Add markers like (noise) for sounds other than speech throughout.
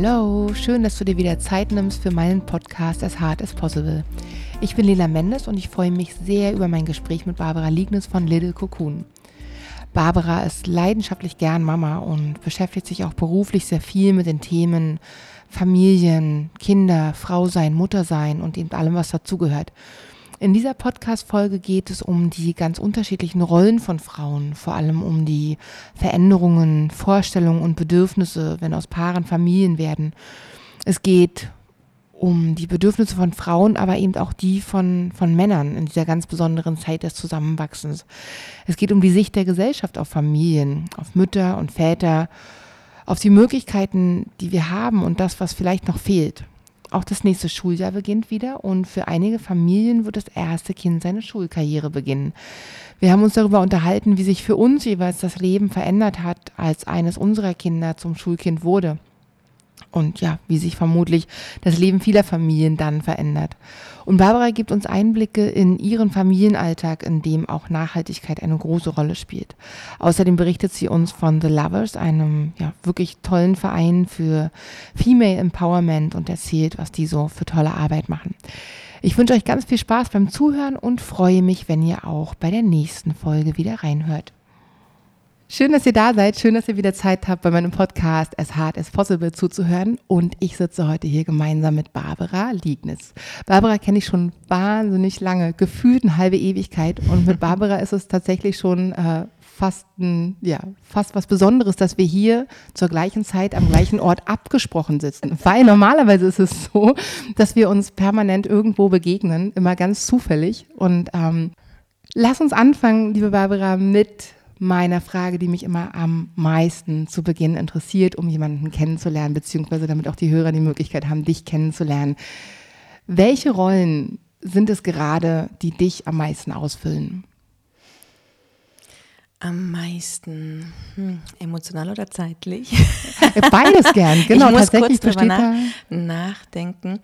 Hallo, schön, dass du dir wieder Zeit nimmst für meinen Podcast As Hard as Possible. Ich bin Lila Mendes und ich freue mich sehr über mein Gespräch mit Barbara Liegnes von Little Cocoon. Barbara ist leidenschaftlich gern Mama und beschäftigt sich auch beruflich sehr viel mit den Themen Familien, Kinder, Frau sein, Mutter sein und eben allem, was dazugehört. In dieser Podcast-Folge geht es um die ganz unterschiedlichen Rollen von Frauen, vor allem um die Veränderungen, Vorstellungen und Bedürfnisse, wenn aus Paaren Familien werden. Es geht um die Bedürfnisse von Frauen, aber eben auch die von, von Männern in dieser ganz besonderen Zeit des Zusammenwachsens. Es geht um die Sicht der Gesellschaft auf Familien, auf Mütter und Väter, auf die Möglichkeiten, die wir haben und das, was vielleicht noch fehlt. Auch das nächste Schuljahr beginnt wieder und für einige Familien wird das erste Kind seine Schulkarriere beginnen. Wir haben uns darüber unterhalten, wie sich für uns jeweils das Leben verändert hat, als eines unserer Kinder zum Schulkind wurde und ja, wie sich vermutlich das Leben vieler Familien dann verändert. Und Barbara gibt uns Einblicke in ihren Familienalltag, in dem auch Nachhaltigkeit eine große Rolle spielt. Außerdem berichtet sie uns von The Lovers, einem ja, wirklich tollen Verein für Female Empowerment und erzählt, was die so für tolle Arbeit machen. Ich wünsche euch ganz viel Spaß beim Zuhören und freue mich, wenn ihr auch bei der nächsten Folge wieder reinhört. Schön, dass ihr da seid. Schön, dass ihr wieder Zeit habt, bei meinem Podcast As Hard as Possible zuzuhören. Und ich sitze heute hier gemeinsam mit Barbara Liegnis. Barbara kenne ich schon wahnsinnig lange, gefühlt eine halbe Ewigkeit. Und mit Barbara ist es tatsächlich schon äh, fast, ein, ja, fast was Besonderes, dass wir hier zur gleichen Zeit am gleichen Ort abgesprochen sitzen. Weil normalerweise ist es so, dass wir uns permanent irgendwo begegnen, immer ganz zufällig. Und ähm, lass uns anfangen, liebe Barbara, mit meiner Frage, die mich immer am meisten zu Beginn interessiert, um jemanden kennenzulernen, beziehungsweise damit auch die Hörer die Möglichkeit haben, dich kennenzulernen. Welche Rollen sind es gerade, die dich am meisten ausfüllen? Am meisten hm, emotional oder zeitlich? Beides gern, (laughs) genau. Ich muss kurz drüber nach, nachdenken.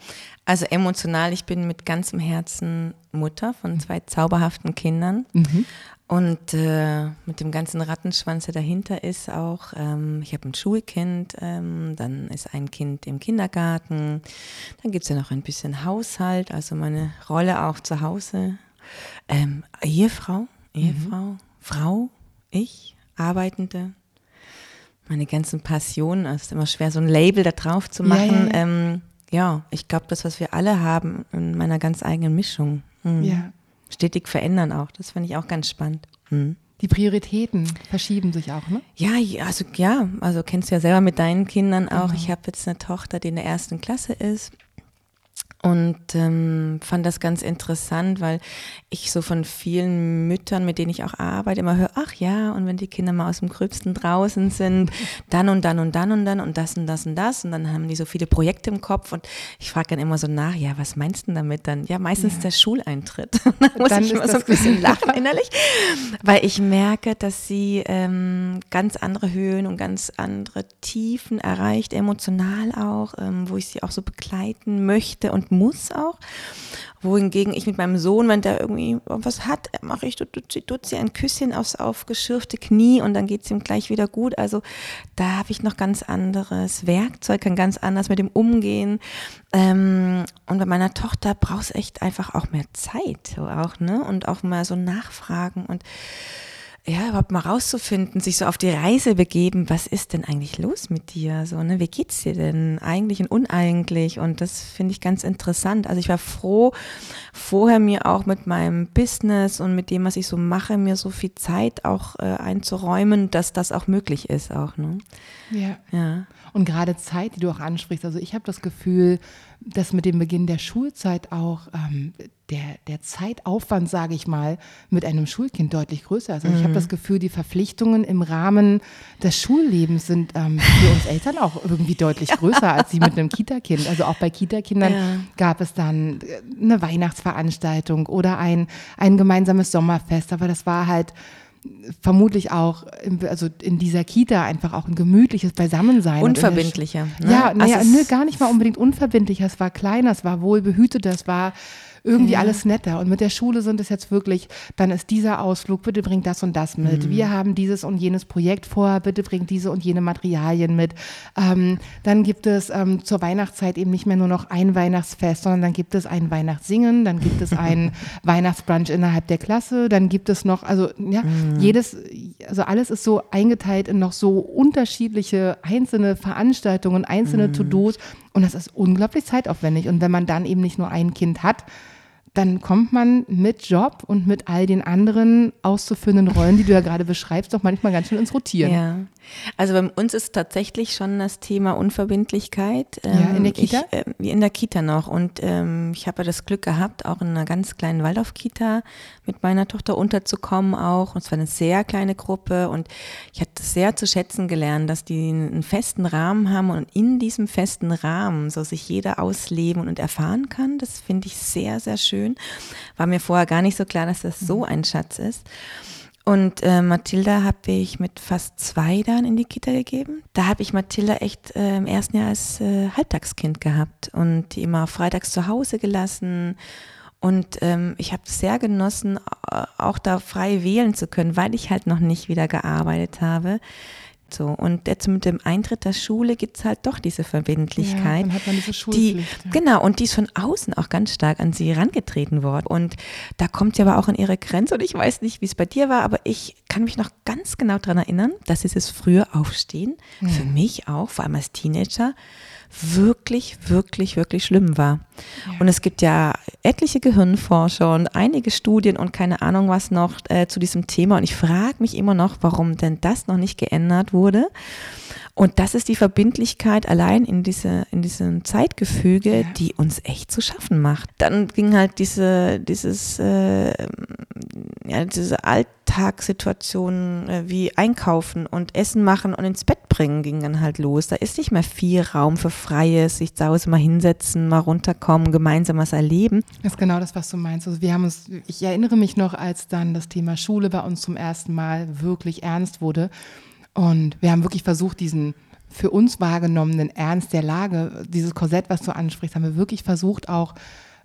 Also emotional, ich bin mit ganzem Herzen Mutter von zwei zauberhaften Kindern. Mhm. Und äh, mit dem ganzen Rattenschwanz, der dahinter ist, auch, ähm, ich habe ein Schulkind, ähm, dann ist ein Kind im Kindergarten, dann gibt es ja noch ein bisschen Haushalt, also meine Rolle auch zu Hause. Ähm, Ehefrau, Ehefrau, mhm. Frau, ich, Arbeitende, meine ganzen Passionen, also es ist immer schwer, so ein Label da drauf zu machen. Ja, ja, ähm, ja ich glaube, das, was wir alle haben, in meiner ganz eigenen Mischung. Mhm. Ja stetig verändern auch. Das finde ich auch ganz spannend. Hm. Die Prioritäten verschieben sich auch, ne? Ja, also ja, also kennst du ja selber mit deinen Kindern auch. Genau. Ich habe jetzt eine Tochter, die in der ersten Klasse ist und ähm, fand das ganz interessant, weil ich so von vielen Müttern, mit denen ich auch arbeite, immer höre, ach ja, und wenn die Kinder mal aus dem Gröbsten draußen sind, dann und dann und dann und dann und das und das und das und dann haben die so viele Projekte im Kopf und ich frage dann immer so nach, ja, was meinst du damit dann? Ja, meistens ja. der Schuleintritt. (laughs) da muss dann ich immer so ein bisschen (laughs) lachen innerlich, weil ich merke, dass sie ähm, ganz andere Höhen und ganz andere Tiefen erreicht, emotional auch, ähm, wo ich sie auch so begleiten möchte und muss auch. Wohingegen ich mit meinem Sohn, wenn der irgendwie was hat, mache ich Dutzi ein Küsschen aufs aufgeschürfte Knie und dann geht es ihm gleich wieder gut. Also da habe ich noch ganz anderes Werkzeug, kann ganz anders mit dem umgehen. Ähm, und bei meiner Tochter brauchst echt einfach auch mehr Zeit, so auch, ne? Und auch mal so nachfragen und ja, überhaupt mal rauszufinden, sich so auf die Reise begeben, was ist denn eigentlich los mit dir? So, ne, wie geht's dir denn eigentlich und uneigentlich? Und das finde ich ganz interessant. Also ich war froh, vorher mir auch mit meinem Business und mit dem, was ich so mache, mir so viel Zeit auch äh, einzuräumen, dass das auch möglich ist auch. Ne? Ja. ja. Und gerade Zeit, die du auch ansprichst. Also ich habe das Gefühl, dass mit dem Beginn der Schulzeit auch ähm, der, der Zeitaufwand, sage ich mal, mit einem Schulkind deutlich größer ist. Also mhm. ich habe das Gefühl, die Verpflichtungen im Rahmen des Schullebens sind ähm, für uns Eltern auch irgendwie deutlich größer als sie mit einem Kita-Kind. Also auch bei Kita-Kindern ja. gab es dann äh, eine Weihnachtsveranstaltung oder ein, ein gemeinsames Sommerfest, aber das war halt vermutlich auch in, also in dieser Kita einfach auch ein gemütliches Beisammensein. Unverbindlicher. Ne? Ja, naja, also nö, gar nicht mal unbedingt unverbindlicher. Es war kleiner, es war wohl behüteter, es war irgendwie ja. alles netter. Und mit der Schule sind es jetzt wirklich, dann ist dieser Ausflug, bitte bringt das und das mit. Mhm. Wir haben dieses und jenes Projekt vor, bitte bringt diese und jene Materialien mit. Ähm, dann gibt es ähm, zur Weihnachtszeit eben nicht mehr nur noch ein Weihnachtsfest, sondern dann gibt es ein Weihnachtssingen, dann gibt es ein (laughs) Weihnachtsbrunch innerhalb der Klasse, dann gibt es noch, also ja, mhm. jedes, also alles ist so eingeteilt in noch so unterschiedliche einzelne Veranstaltungen, einzelne mhm. To-Dos und das ist unglaublich zeitaufwendig. Und wenn man dann eben nicht nur ein Kind hat, dann kommt man mit Job und mit all den anderen auszuführenden Rollen, die du ja gerade beschreibst, doch manchmal ganz schön ins Rotieren. Ja. Also bei uns ist tatsächlich schon das Thema Unverbindlichkeit. Ähm, ja, in der Kita? Ich, äh, in der Kita noch. Und ähm, ich habe ja das Glück gehabt, auch in einer ganz kleinen Waldorf-Kita mit meiner Tochter unterzukommen auch. Und es war eine sehr kleine Gruppe und ich hatte sehr zu schätzen gelernt, dass die einen festen Rahmen haben und in diesem festen Rahmen so sich jeder ausleben und erfahren kann. Das finde ich sehr, sehr schön schön. War mir vorher gar nicht so klar, dass das so mhm. ein Schatz ist. Und äh, Mathilda habe ich mit fast zwei dann in die Kita gegeben. Da habe ich Mathilda echt äh, im ersten Jahr als äh, Halbtagskind gehabt und die immer freitags zu Hause gelassen. Und ähm, ich habe sehr genossen, auch da frei wählen zu können, weil ich halt noch nicht wieder gearbeitet habe. So, und jetzt mit dem Eintritt der Schule gibt es halt doch diese Verbindlichkeit. Ja, dann hat man diese Schulpflicht. Die, ja. Genau, und die ist von außen auch ganz stark an sie herangetreten worden. Und da kommt sie aber auch an ihre Grenze. Und ich weiß nicht, wie es bei dir war, aber ich kann mich noch ganz genau daran erinnern, dass dieses frühe Aufstehen ja. für mich auch, vor allem als Teenager, wirklich, wirklich, wirklich schlimm war. Ja. Und es gibt ja etliche Gehirnforscher und einige Studien und keine Ahnung was noch äh, zu diesem Thema. Und ich frage mich immer noch, warum denn das noch nicht geändert wurde. Und das ist die Verbindlichkeit allein in diese, in diesem Zeitgefüge, ja. die uns echt zu schaffen macht. Dann ging halt diese, dieses, äh, ja, diese Alltagssituation äh, wie einkaufen und Essen machen und ins Bett bringen ging dann halt los. Da ist nicht mehr viel Raum für Freies, sich zu Hause mal hinsetzen, mal runterkommen, gemeinsam was erleben. Das ist genau das, was du meinst. Also wir haben uns, ich erinnere mich noch, als dann das Thema Schule bei uns zum ersten Mal wirklich ernst wurde und wir haben wirklich versucht, diesen für uns wahrgenommenen Ernst der Lage, dieses Korsett, was du ansprichst, haben wir wirklich versucht, auch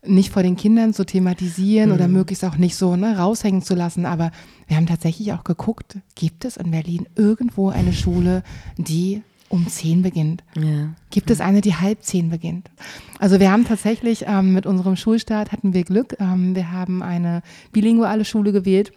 nicht vor den Kindern zu thematisieren mhm. oder möglichst auch nicht so ne, raushängen zu lassen. Aber wir haben tatsächlich auch geguckt, gibt es in Berlin irgendwo eine Schule, die um zehn beginnt? Ja. Gibt es eine, die halb zehn beginnt? Also wir haben tatsächlich ähm, mit unserem Schulstart hatten wir Glück. Ähm, wir haben eine bilinguale Schule gewählt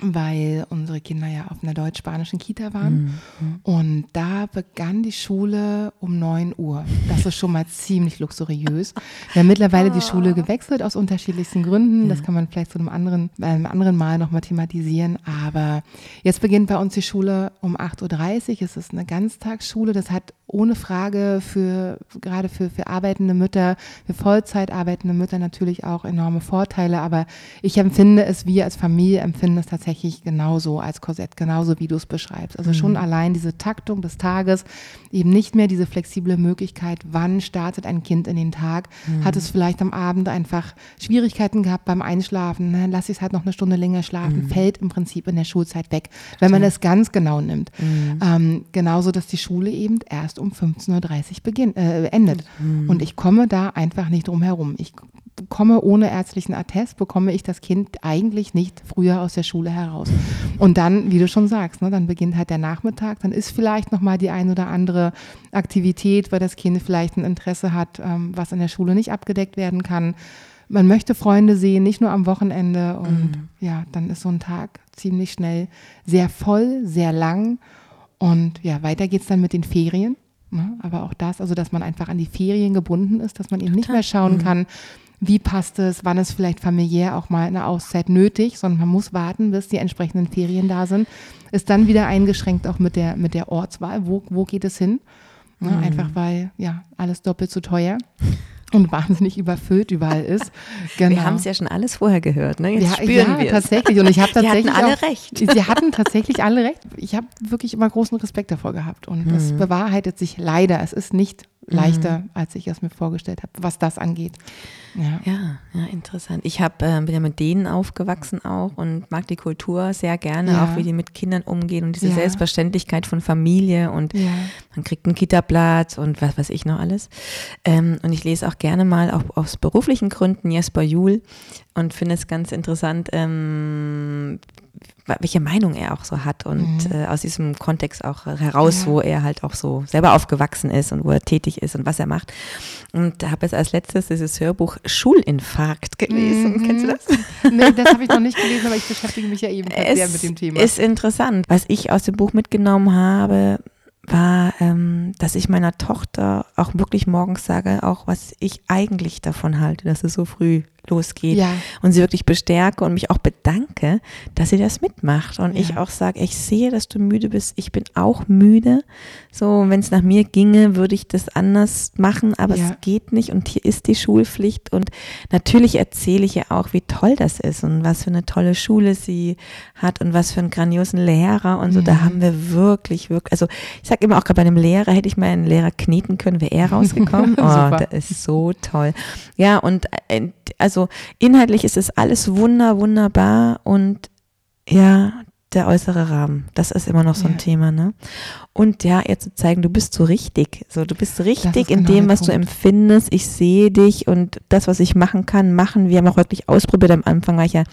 weil unsere Kinder ja auf einer deutsch-spanischen Kita waren. Mhm. Und da begann die Schule um 9 Uhr. Das ist schon mal ziemlich luxuriös. Wir haben mittlerweile die Schule ah. gewechselt aus unterschiedlichsten Gründen. Das kann man vielleicht zu einem anderen, einem anderen Mal nochmal thematisieren. Aber jetzt beginnt bei uns die Schule um 8.30 Uhr. Es ist eine Ganztagsschule. Das hat ohne Frage für, gerade für, für arbeitende Mütter, für Vollzeit arbeitende Mütter natürlich auch enorme Vorteile. Aber ich empfinde es, wir als Familie empfinden es tatsächlich genauso als Korsett, genauso wie du es beschreibst. Also mhm. schon allein diese Taktung des Tages, eben nicht mehr diese flexible Möglichkeit, wann startet ein Kind in den Tag, mhm. hat es vielleicht am Abend einfach Schwierigkeiten gehabt beim Einschlafen, ne? lass ich es halt noch eine Stunde länger schlafen, mhm. fällt im Prinzip in der Schulzeit weg, wenn man es ganz genau nimmt. Mhm. Ähm, genauso, dass die Schule eben erst um 15.30 Uhr beginn, äh, endet. Mhm. Und ich komme da einfach nicht drum herum. Ich komme ohne ärztlichen Attest, bekomme ich das Kind eigentlich nicht früher aus der Schule heraus. Und dann, wie du schon sagst, ne, dann beginnt halt der Nachmittag, dann ist vielleicht nochmal die ein oder andere Aktivität, weil das Kind vielleicht ein Interesse hat, ähm, was in der Schule nicht abgedeckt werden kann. Man möchte Freunde sehen, nicht nur am Wochenende. Und mhm. ja, dann ist so ein Tag ziemlich schnell sehr voll, sehr lang. Und ja, weiter geht es dann mit den Ferien. Ne? Aber auch das, also dass man einfach an die Ferien gebunden ist, dass man eben nicht mehr schauen mhm. kann, wie passt es, wann ist vielleicht familiär auch mal eine Auszeit nötig, sondern man muss warten, bis die entsprechenden Ferien da sind. Ist dann wieder eingeschränkt auch mit der, mit der Ortswahl, wo, wo geht es hin? Ne? Mhm. Einfach weil ja alles doppelt so teuer und wahnsinnig überfüllt überall ist. (laughs) Genau. Wir haben es ja schon alles vorher gehört, ne? Jetzt ja, spüren ja, tatsächlich. Und ich habe (laughs) tatsächlich Sie hatten alle auch, recht. Sie hatten tatsächlich alle recht. Ich habe wirklich immer großen Respekt davor gehabt und mhm. das bewahrheitet sich leider. Es ist nicht leichter, mhm. als ich es mir vorgestellt habe, was das angeht. Ja, ja, ja interessant. Ich hab, äh, bin ja mit denen aufgewachsen auch und mag die Kultur sehr gerne, ja. auch wie die mit Kindern umgehen und diese ja. Selbstverständlichkeit von Familie und man kriegt einen Kita-Platz und was weiß ich noch alles. Ähm, und ich lese auch gerne mal auch aus beruflichen Gründen Jesper Juhl und finde es ganz interessant, ähm, welche Meinung er auch so hat und mhm. äh, aus diesem Kontext auch heraus, ja. wo er halt auch so selber aufgewachsen ist und wo er tätig ist und was er macht. Und da habe ich als letztes dieses Hörbuch Schulinfarkt gelesen. Mhm. Kennst du das? Nee, das habe ich noch nicht gelesen, aber ich beschäftige mich ja eben sehr mit dem Thema. Ist interessant. Was ich aus dem Buch mitgenommen habe, war, ähm, dass ich meiner Tochter auch wirklich morgens sage, auch was ich eigentlich davon halte, dass es so früh losgeht ja. und sie wirklich bestärke und mich auch bedanke, dass sie das mitmacht und ja. ich auch sage, ich sehe, dass du müde bist, ich bin auch müde. So, wenn es nach mir ginge, würde ich das anders machen, aber ja. es geht nicht und hier ist die Schulpflicht und natürlich erzähle ich ihr auch, wie toll das ist und was für eine tolle Schule sie hat und was für einen grandiosen Lehrer und so. Mhm. Da haben wir wirklich, wirklich, also ich sage immer auch gerade bei einem Lehrer, hätte ich mal einen Lehrer kneten können, wäre er rausgekommen. (laughs) oh, der ist so toll. Ja, und äh, also inhaltlich ist es alles wunder, wunderbar und ja, der äußere Rahmen, das ist immer noch so ein ja. Thema, ne? Und ja, ihr zu zeigen, du bist so richtig. So, du bist richtig in genau dem, was Punkt. du empfindest. Ich sehe dich und das, was ich machen kann, machen. Wir haben auch wirklich ausprobiert. Am Anfang war ich ja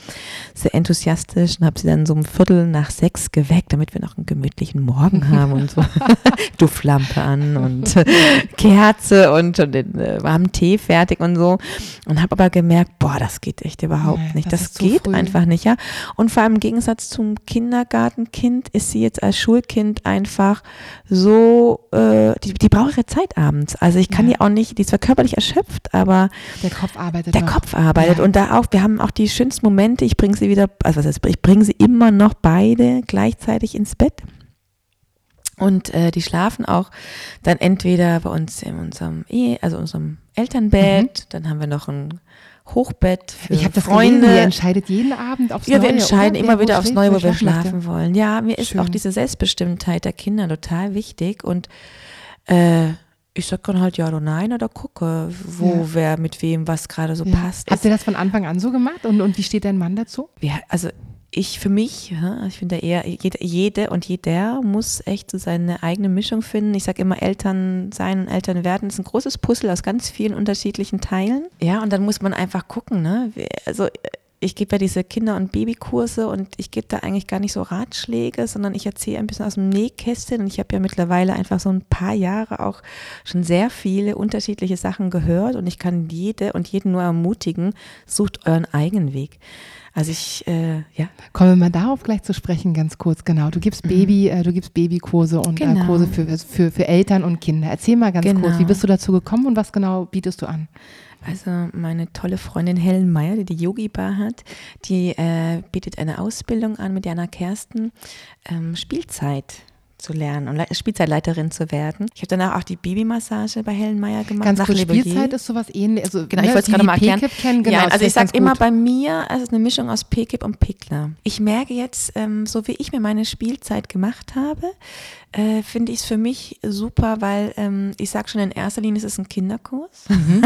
sehr enthusiastisch und habe sie dann so um Viertel nach sechs geweckt, damit wir noch einen gemütlichen Morgen (laughs) haben und so. (laughs) Duftlampe an und (laughs) Kerze und, und den äh, warmen Tee fertig und so. Und habe aber gemerkt, boah, das geht echt überhaupt nee, nicht. Das, das geht einfach nicht, ja. Und vor allem im Gegensatz zum Kindergartenkind ist sie jetzt als Schulkind einfach so, äh, die, die braucht ihre Zeit abends. Also ich kann ja. die auch nicht, die ist zwar körperlich erschöpft, aber der Kopf arbeitet. Der noch. Kopf arbeitet. Ja. Und da auch, wir haben auch die schönsten Momente, ich bringe sie wieder, also was heißt, ich bringe sie immer noch beide gleichzeitig ins Bett. Und äh, die schlafen auch dann entweder bei uns in unserem Ehe, also unserem Elternbett, mhm. dann haben wir noch ein Hochbett für ich das Freunde. Gelesen, ihr entscheidet jeden Abend aufs ja, Neue. Ja, wir entscheiden immer wieder aufs Neue, wo wir schlafen wollen. Ja, mir ist auch diese Selbstbestimmtheit der Kinder total wichtig und äh, ich sag dann halt ja oder nein oder gucke, wo ja. wer mit wem was gerade so ja. passt. Habt ihr das von Anfang an so gemacht und, und wie steht dein Mann dazu? Ja, also ich für mich, ich finde eher, jede, und jeder muss echt so seine eigene Mischung finden. Ich sage immer, Eltern sein und Eltern werden ist ein großes Puzzle aus ganz vielen unterschiedlichen Teilen. Ja, und dann muss man einfach gucken, ne? Also ich gebe ja diese Kinder- und Babykurse und ich gebe da eigentlich gar nicht so Ratschläge, sondern ich erzähle ein bisschen aus dem Nähkästchen und ich habe ja mittlerweile einfach so ein paar Jahre auch schon sehr viele unterschiedliche Sachen gehört und ich kann jede und jeden nur ermutigen, sucht euren eigenen Weg. Also ich, äh, ja. Kommen wir mal darauf gleich zu sprechen, ganz kurz, genau. Du gibst Baby, mhm. äh, du gibst Babykurse und äh, genau. äh, Kurse für, für, für Eltern und Kinder. Erzähl mal ganz genau. kurz, wie bist du dazu gekommen und was genau bietest du an? Also meine tolle Freundin Helen Meyer, die die Yogi Bar hat, die äh, bietet eine Ausbildung an mit Jana Kersten, ähm, Spielzeit zu lernen und Spielzeitleiterin zu werden. Ich habe danach auch die Babymassage bei Helen Meyer gemacht. Ganz kurz, Spielzeit ist sowas ähnliches. Also, genau, ich ne, wollte es gerade mal erklären. Kennen, genau, ja, also ich sage immer bei mir, also es ist eine Mischung aus PKIP und Pickler. Ich merke jetzt, ähm, so wie ich mir meine Spielzeit gemacht habe, äh, finde ich es für mich super, weil ähm, ich sage schon in erster Linie, es ist ein Kinderkurs. Mhm.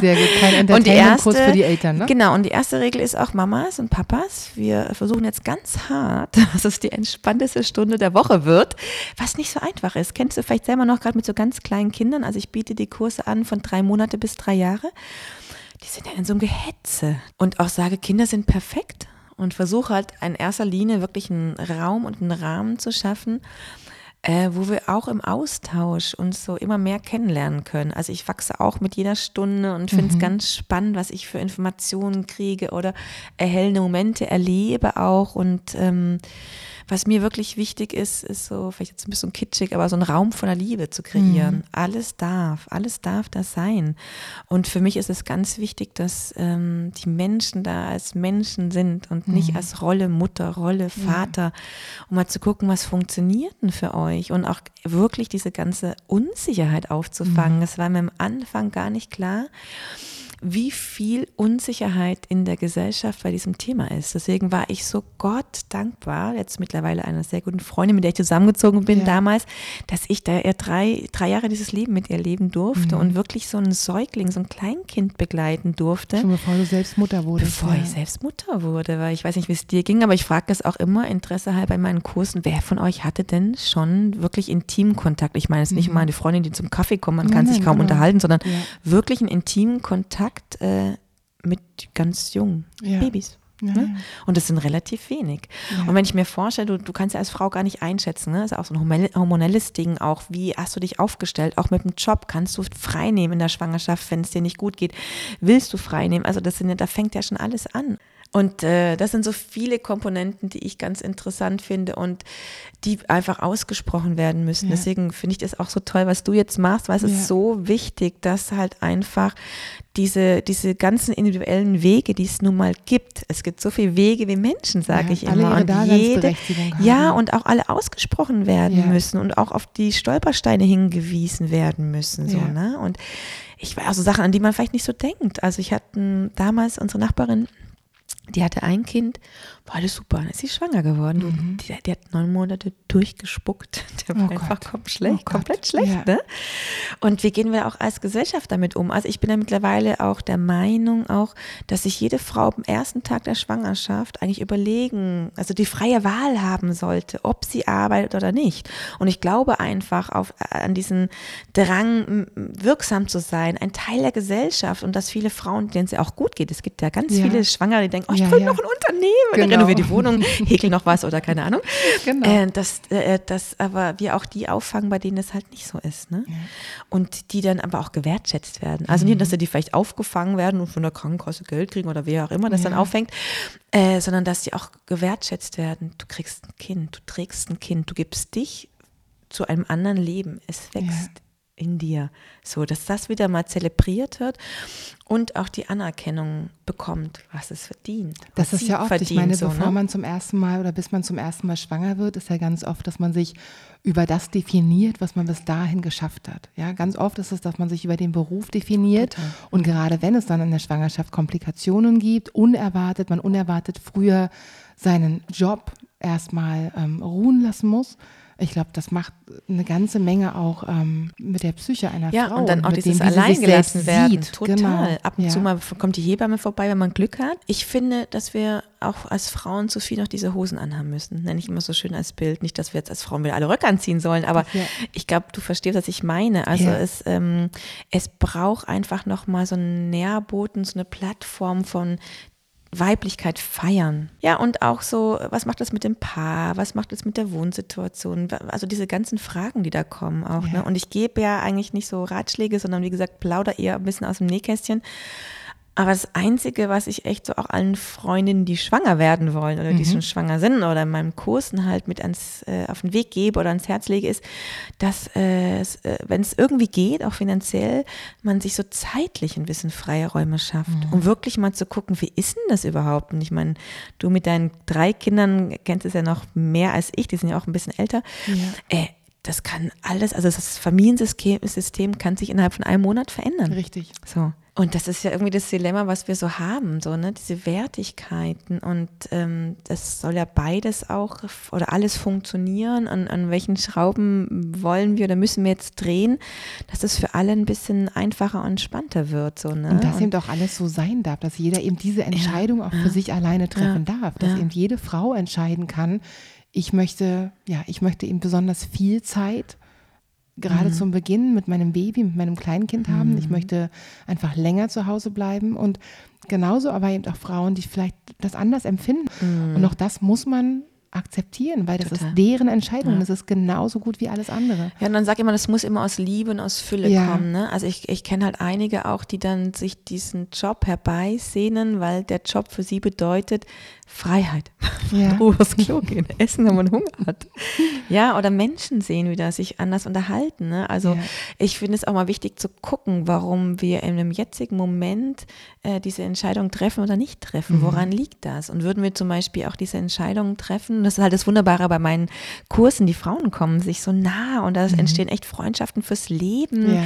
Sehr gut, kein (laughs) Entertainment-Kurs für die Eltern, ne? Genau, und die erste Regel ist auch Mamas und Papas. Wir versuchen jetzt ganz hart, (laughs) dass es die entspannteste Stunde der Woche wird, was nicht so einfach ist. Kennst du vielleicht selber noch gerade mit so ganz kleinen Kindern? Also ich biete die Kurse an von drei Monate bis drei Jahre. Die sind ja in so einem Gehetze. Und auch sage, Kinder sind perfekt und versuche halt in erster Linie wirklich einen Raum und einen Rahmen zu schaffen, äh, wo wir auch im Austausch uns so immer mehr kennenlernen können. Also ich wachse auch mit jeder Stunde und finde es mhm. ganz spannend, was ich für Informationen kriege oder erhellende Momente erlebe auch und ähm, was mir wirklich wichtig ist, ist so, vielleicht jetzt ein bisschen kitschig, aber so einen Raum voller Liebe zu kreieren. Mhm. Alles darf, alles darf das sein. Und für mich ist es ganz wichtig, dass ähm, die Menschen da als Menschen sind und mhm. nicht als Rolle Mutter, Rolle Vater, ja. um mal zu gucken, was funktioniert denn für euch und auch wirklich diese ganze Unsicherheit aufzufangen. Mhm. Das war mir am Anfang gar nicht klar wie viel Unsicherheit in der Gesellschaft bei diesem Thema ist. Deswegen war ich so Gott dankbar, jetzt mittlerweile einer sehr guten Freundin, mit der ich zusammengezogen bin ja. damals, dass ich da eher drei, drei Jahre dieses Leben mit ihr leben durfte mhm. und wirklich so ein Säugling, so ein Kleinkind begleiten durfte. Schon bevor du selbst Mutter wurdest. Bevor ja. ich selbst Mutter wurde, weil ich weiß nicht, wie es dir ging, aber ich frage das auch immer Interesse halt bei meinen Kursen, wer von euch hatte denn schon wirklich intimen Kontakt? Ich meine, es ist nicht mhm. eine Freundin, die zum Kaffee kommt, man kann nein, sich kaum genau. unterhalten, sondern ja. wirklich einen intimen Kontakt äh, mit ganz jungen Babys. Ja, ne? Und das sind relativ wenig. Ja. Und wenn ich mir vorstelle, du, du kannst ja als Frau gar nicht einschätzen, ne? das ist auch so ein hormonelles Ding auch, wie hast du dich aufgestellt, auch mit dem Job, kannst du frei nehmen in der Schwangerschaft, wenn es dir nicht gut geht, willst du frei nehmen, also das sind, da fängt ja schon alles an. Und äh, das sind so viele Komponenten, die ich ganz interessant finde und die einfach ausgesprochen werden müssen. Ja. Deswegen finde ich das auch so toll, was du jetzt machst, weil es ja. ist so wichtig, dass halt einfach diese, diese ganzen individuellen Wege, die es nun mal gibt. Es gibt so viele Wege wie Menschen, sage ja, ich immer. und jede, ja, und auch alle ausgesprochen werden müssen und auch auf die Stolpersteine hingewiesen werden müssen. So, ne? Und ich war auch so Sachen, an die man vielleicht nicht so denkt. Also ich hatte damals unsere Nachbarin, die hatte ein Kind, war alles super, dann ist sie schwanger geworden. Mhm. Die, die, hat neun Monate durchgespuckt. (laughs) Der war oh einfach kom schlecht, oh komplett schlecht. Ja. Ne? Und wie gehen wir auch als Gesellschaft damit um? Also ich bin ja mittlerweile auch der Meinung auch, dass sich jede Frau am ersten Tag der Schwangerschaft eigentlich überlegen, also die freie Wahl haben sollte, ob sie arbeitet oder nicht. Und ich glaube einfach auf, an diesen Drang, wirksam zu sein, ein Teil der Gesellschaft und dass viele Frauen, denen es ja auch gut geht. Es gibt ja ganz ja. viele Schwangere, die denken, oh, ich ja, gründe noch ein Unternehmen. Genau genau. renoviere die Wohnung, häkel noch was oder keine Ahnung. Genau. Äh, dass, äh, dass aber wir auch die auffangen, bei denen es halt nicht so ist. Ne? Ja. Und die dann aber auch gewertschätzt werden. Also mhm. nicht, dass sie die vielleicht aufgefangen werden und von der Krankenkasse Geld kriegen oder wer auch immer das ja. dann auffängt, äh, sondern dass die auch gewertschätzt werden. Du kriegst ein Kind, du trägst ein Kind, du gibst dich zu einem anderen Leben. Es wächst ja in dir. So, dass das wieder mal zelebriert wird und auch die Anerkennung bekommt, was es verdient. Das ist ja oft, verdient, ich meine, so, bevor ne? man zum ersten Mal oder bis man zum ersten Mal schwanger wird, ist ja ganz oft, dass man sich über das definiert, was man bis dahin geschafft hat. Ja, ganz oft ist es, dass man sich über den Beruf definiert Total. und gerade wenn es dann in der Schwangerschaft Komplikationen gibt, unerwartet, man unerwartet früher seinen Job erstmal ähm, ruhen lassen muss, ich glaube, das macht eine ganze Menge auch ähm, mit der Psyche einer ja, Frau. Ja, und dann auch dieses dem, alleingelassen werden. Sieht. Total. Genau. Ab und ja. zu mal kommt die Hebamme vorbei, wenn man Glück hat. Ich finde, dass wir auch als Frauen zu viel noch diese Hosen anhaben müssen. Nenne ich immer so schön als Bild. Nicht, dass wir jetzt als Frauen wieder alle Röcke anziehen sollen, aber ja. ich glaube, du verstehst, was ich meine. Also ja. es, ähm, es braucht einfach nochmal so einen Nährboten, so eine Plattform von Weiblichkeit feiern. Ja, und auch so, was macht das mit dem Paar? Was macht das mit der Wohnsituation? Also diese ganzen Fragen, die da kommen auch. Ne? Ja. Ne? Und ich gebe ja eigentlich nicht so Ratschläge, sondern wie gesagt, plauder eher ein bisschen aus dem Nähkästchen. Aber das Einzige, was ich echt so auch allen Freundinnen, die schwanger werden wollen oder die mhm. schon schwanger sind oder in meinem Kursen halt mit ans, äh, auf den Weg gebe oder ans Herz lege, ist, dass äh, äh, wenn es irgendwie geht, auch finanziell, man sich so zeitlich ein bisschen freie Räume schafft, mhm. um wirklich mal zu gucken, wie ist denn das überhaupt? Und ich meine, du mit deinen drei Kindern kennst es ja noch mehr als ich, die sind ja auch ein bisschen älter. Ja. Äh, das kann alles, also das Familiensystem System kann sich innerhalb von einem Monat verändern. Richtig. So. Und das ist ja irgendwie das Dilemma, was wir so haben, so, ne, diese Wertigkeiten. Und ähm, das soll ja beides auch oder alles funktionieren. An, an welchen Schrauben wollen wir oder müssen wir jetzt drehen, dass es für alle ein bisschen einfacher und entspannter wird. So, ne? Und dass und, eben auch alles so sein darf, dass jeder eben diese Entscheidung ja, auch für ja, sich alleine treffen ja, darf. Dass eben jede Frau entscheiden kann, ich möchte, ja, ich möchte eben besonders viel Zeit gerade mhm. zum Beginn mit meinem Baby, mit meinem Kleinkind haben. Ich mhm. möchte einfach länger zu Hause bleiben und genauso aber eben auch Frauen, die vielleicht das anders empfinden. Mhm. Und auch das muss man akzeptieren, weil das Total. ist deren Entscheidung. Ja. Das ist genauso gut wie alles andere. Ja, und dann sag ich immer, das muss immer aus Liebe und aus Fülle ja. kommen. Ne? Also ich, ich kenne halt einige auch, die dann sich diesen Job herbeisehnen, weil der Job für sie bedeutet Freiheit. Ja. (laughs) Ruhe aufs Klo gehen, essen, wenn man Hunger hat. (laughs) Ja, oder Menschen sehen wieder, sich anders unterhalten. Ne? Also ja. ich finde es auch mal wichtig zu gucken, warum wir in einem jetzigen Moment äh, diese Entscheidung treffen oder nicht treffen. Mhm. Woran liegt das? Und würden wir zum Beispiel auch diese Entscheidung treffen, das ist halt das Wunderbare bei meinen Kursen, die Frauen kommen sich so nah und da mhm. entstehen echt Freundschaften fürs Leben, ja.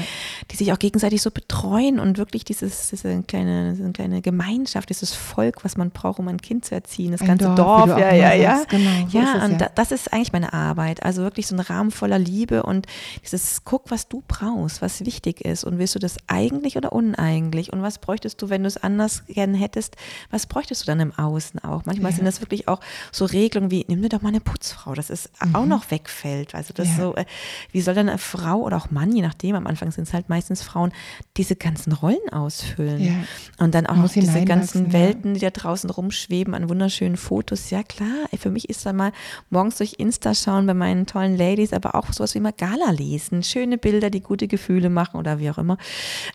die sich auch gegenseitig so betreuen und wirklich dieses, diese kleine, diese kleine Gemeinschaft, dieses Volk, was man braucht, um ein Kind zu erziehen, das ein ganze Dorf, Dorf ja, ja, ja. Genau, so ja, und ja. das ist eigentlich meine Arbeit. Also wirklich so ein Rahmen voller Liebe und dieses, guck, was du brauchst, was wichtig ist und willst du das eigentlich oder uneigentlich und was bräuchtest du, wenn du es anders gerne hättest, was bräuchtest du dann im Außen auch? Manchmal ja. sind das wirklich auch so Regelungen wie, nimm dir doch mal eine Putzfrau, das ist mhm. auch noch wegfällt. Also das ja. so, äh, wie soll dann eine Frau oder auch Mann, je nachdem, am Anfang sind es halt meistens Frauen, diese ganzen Rollen ausfüllen. Und dann auch noch diese ganzen Welten, die da draußen rumschweben an wunderschönen Fotos. Ja klar, für mich ist da mal morgens durch Insta schauen bei meinen tollen Ladies, aber auch sowas wie mal Gala lesen, schöne Bilder, die gute Gefühle machen oder wie auch immer.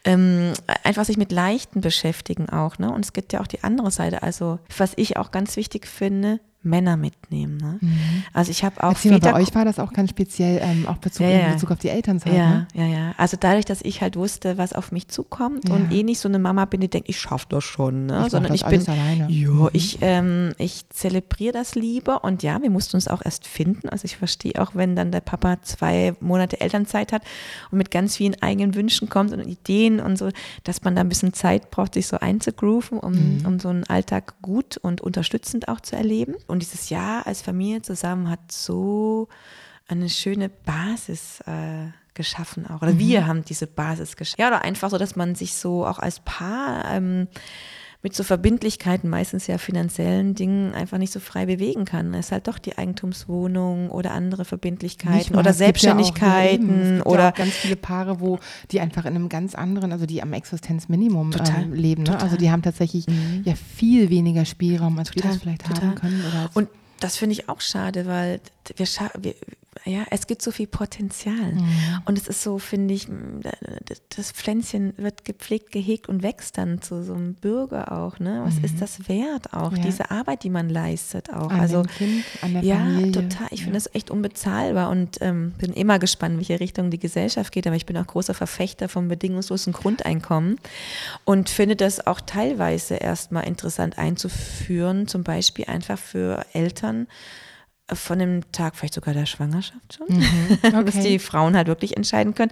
Ähm, einfach sich mit Leichten beschäftigen auch. Ne? Und es gibt ja auch die andere Seite. Also was ich auch ganz wichtig finde, Männer mitnehmen. Ne? Mhm. Also ich habe auch Erzähl Väter. Mal, bei euch war das auch ganz speziell, ähm, auch Bezug, ja, ja. in Bezug auf die Elternzeit. Ja, ne? ja, ja. Also dadurch, dass ich halt wusste, was auf mich zukommt ja. und eh nicht so eine Mama bin, die denkt, ich schaffe das schon, ne? ich sondern ich bin, alleine. ja, mhm. ich, ähm, ich zelebriere das lieber und ja, wir mussten uns auch erst finden. Also ich verstehe auch, wenn dann der Papa zwei Monate Elternzeit hat und mit ganz vielen eigenen Wünschen kommt und Ideen und so, dass man da ein bisschen Zeit braucht, sich so einzugrooven, um, mhm. um so einen Alltag gut und unterstützend auch zu erleben. Und dieses Jahr als Familie zusammen hat so eine schöne Basis äh, geschaffen auch. Oder mhm. wir haben diese Basis geschaffen. Ja, oder einfach so, dass man sich so auch als Paar ähm, mit so Verbindlichkeiten, meistens ja finanziellen Dingen, einfach nicht so frei bewegen kann. Es ist halt doch die Eigentumswohnung oder andere Verbindlichkeiten oder Selbstständigkeiten ja oder ja ganz viele Paare, wo die einfach in einem ganz anderen, also die am Existenzminimum total, ähm, leben. Ne? Also die haben tatsächlich mhm. ja viel weniger Spielraum, als total, wir das vielleicht total. haben können. Und das finde ich auch schade, weil wir, wir, ja, es gibt so viel Potenzial. Mhm. Und es ist so, finde ich, das Pflänzchen wird gepflegt, gehegt und wächst dann zu so einem Bürger auch. Ne? Was mhm. ist das wert auch? Ja. Diese Arbeit, die man leistet auch. An also, kind, an der ja, Familie. total. Ich ja. finde das echt unbezahlbar und ähm, bin immer gespannt, in welche Richtung die Gesellschaft geht. Aber ich bin auch großer Verfechter vom bedingungslosen Grundeinkommen und finde das auch teilweise erstmal interessant einzuführen, zum Beispiel einfach für Eltern, von dem Tag vielleicht sogar der Schwangerschaft schon, mhm. (laughs) okay. dass die Frauen halt wirklich entscheiden können,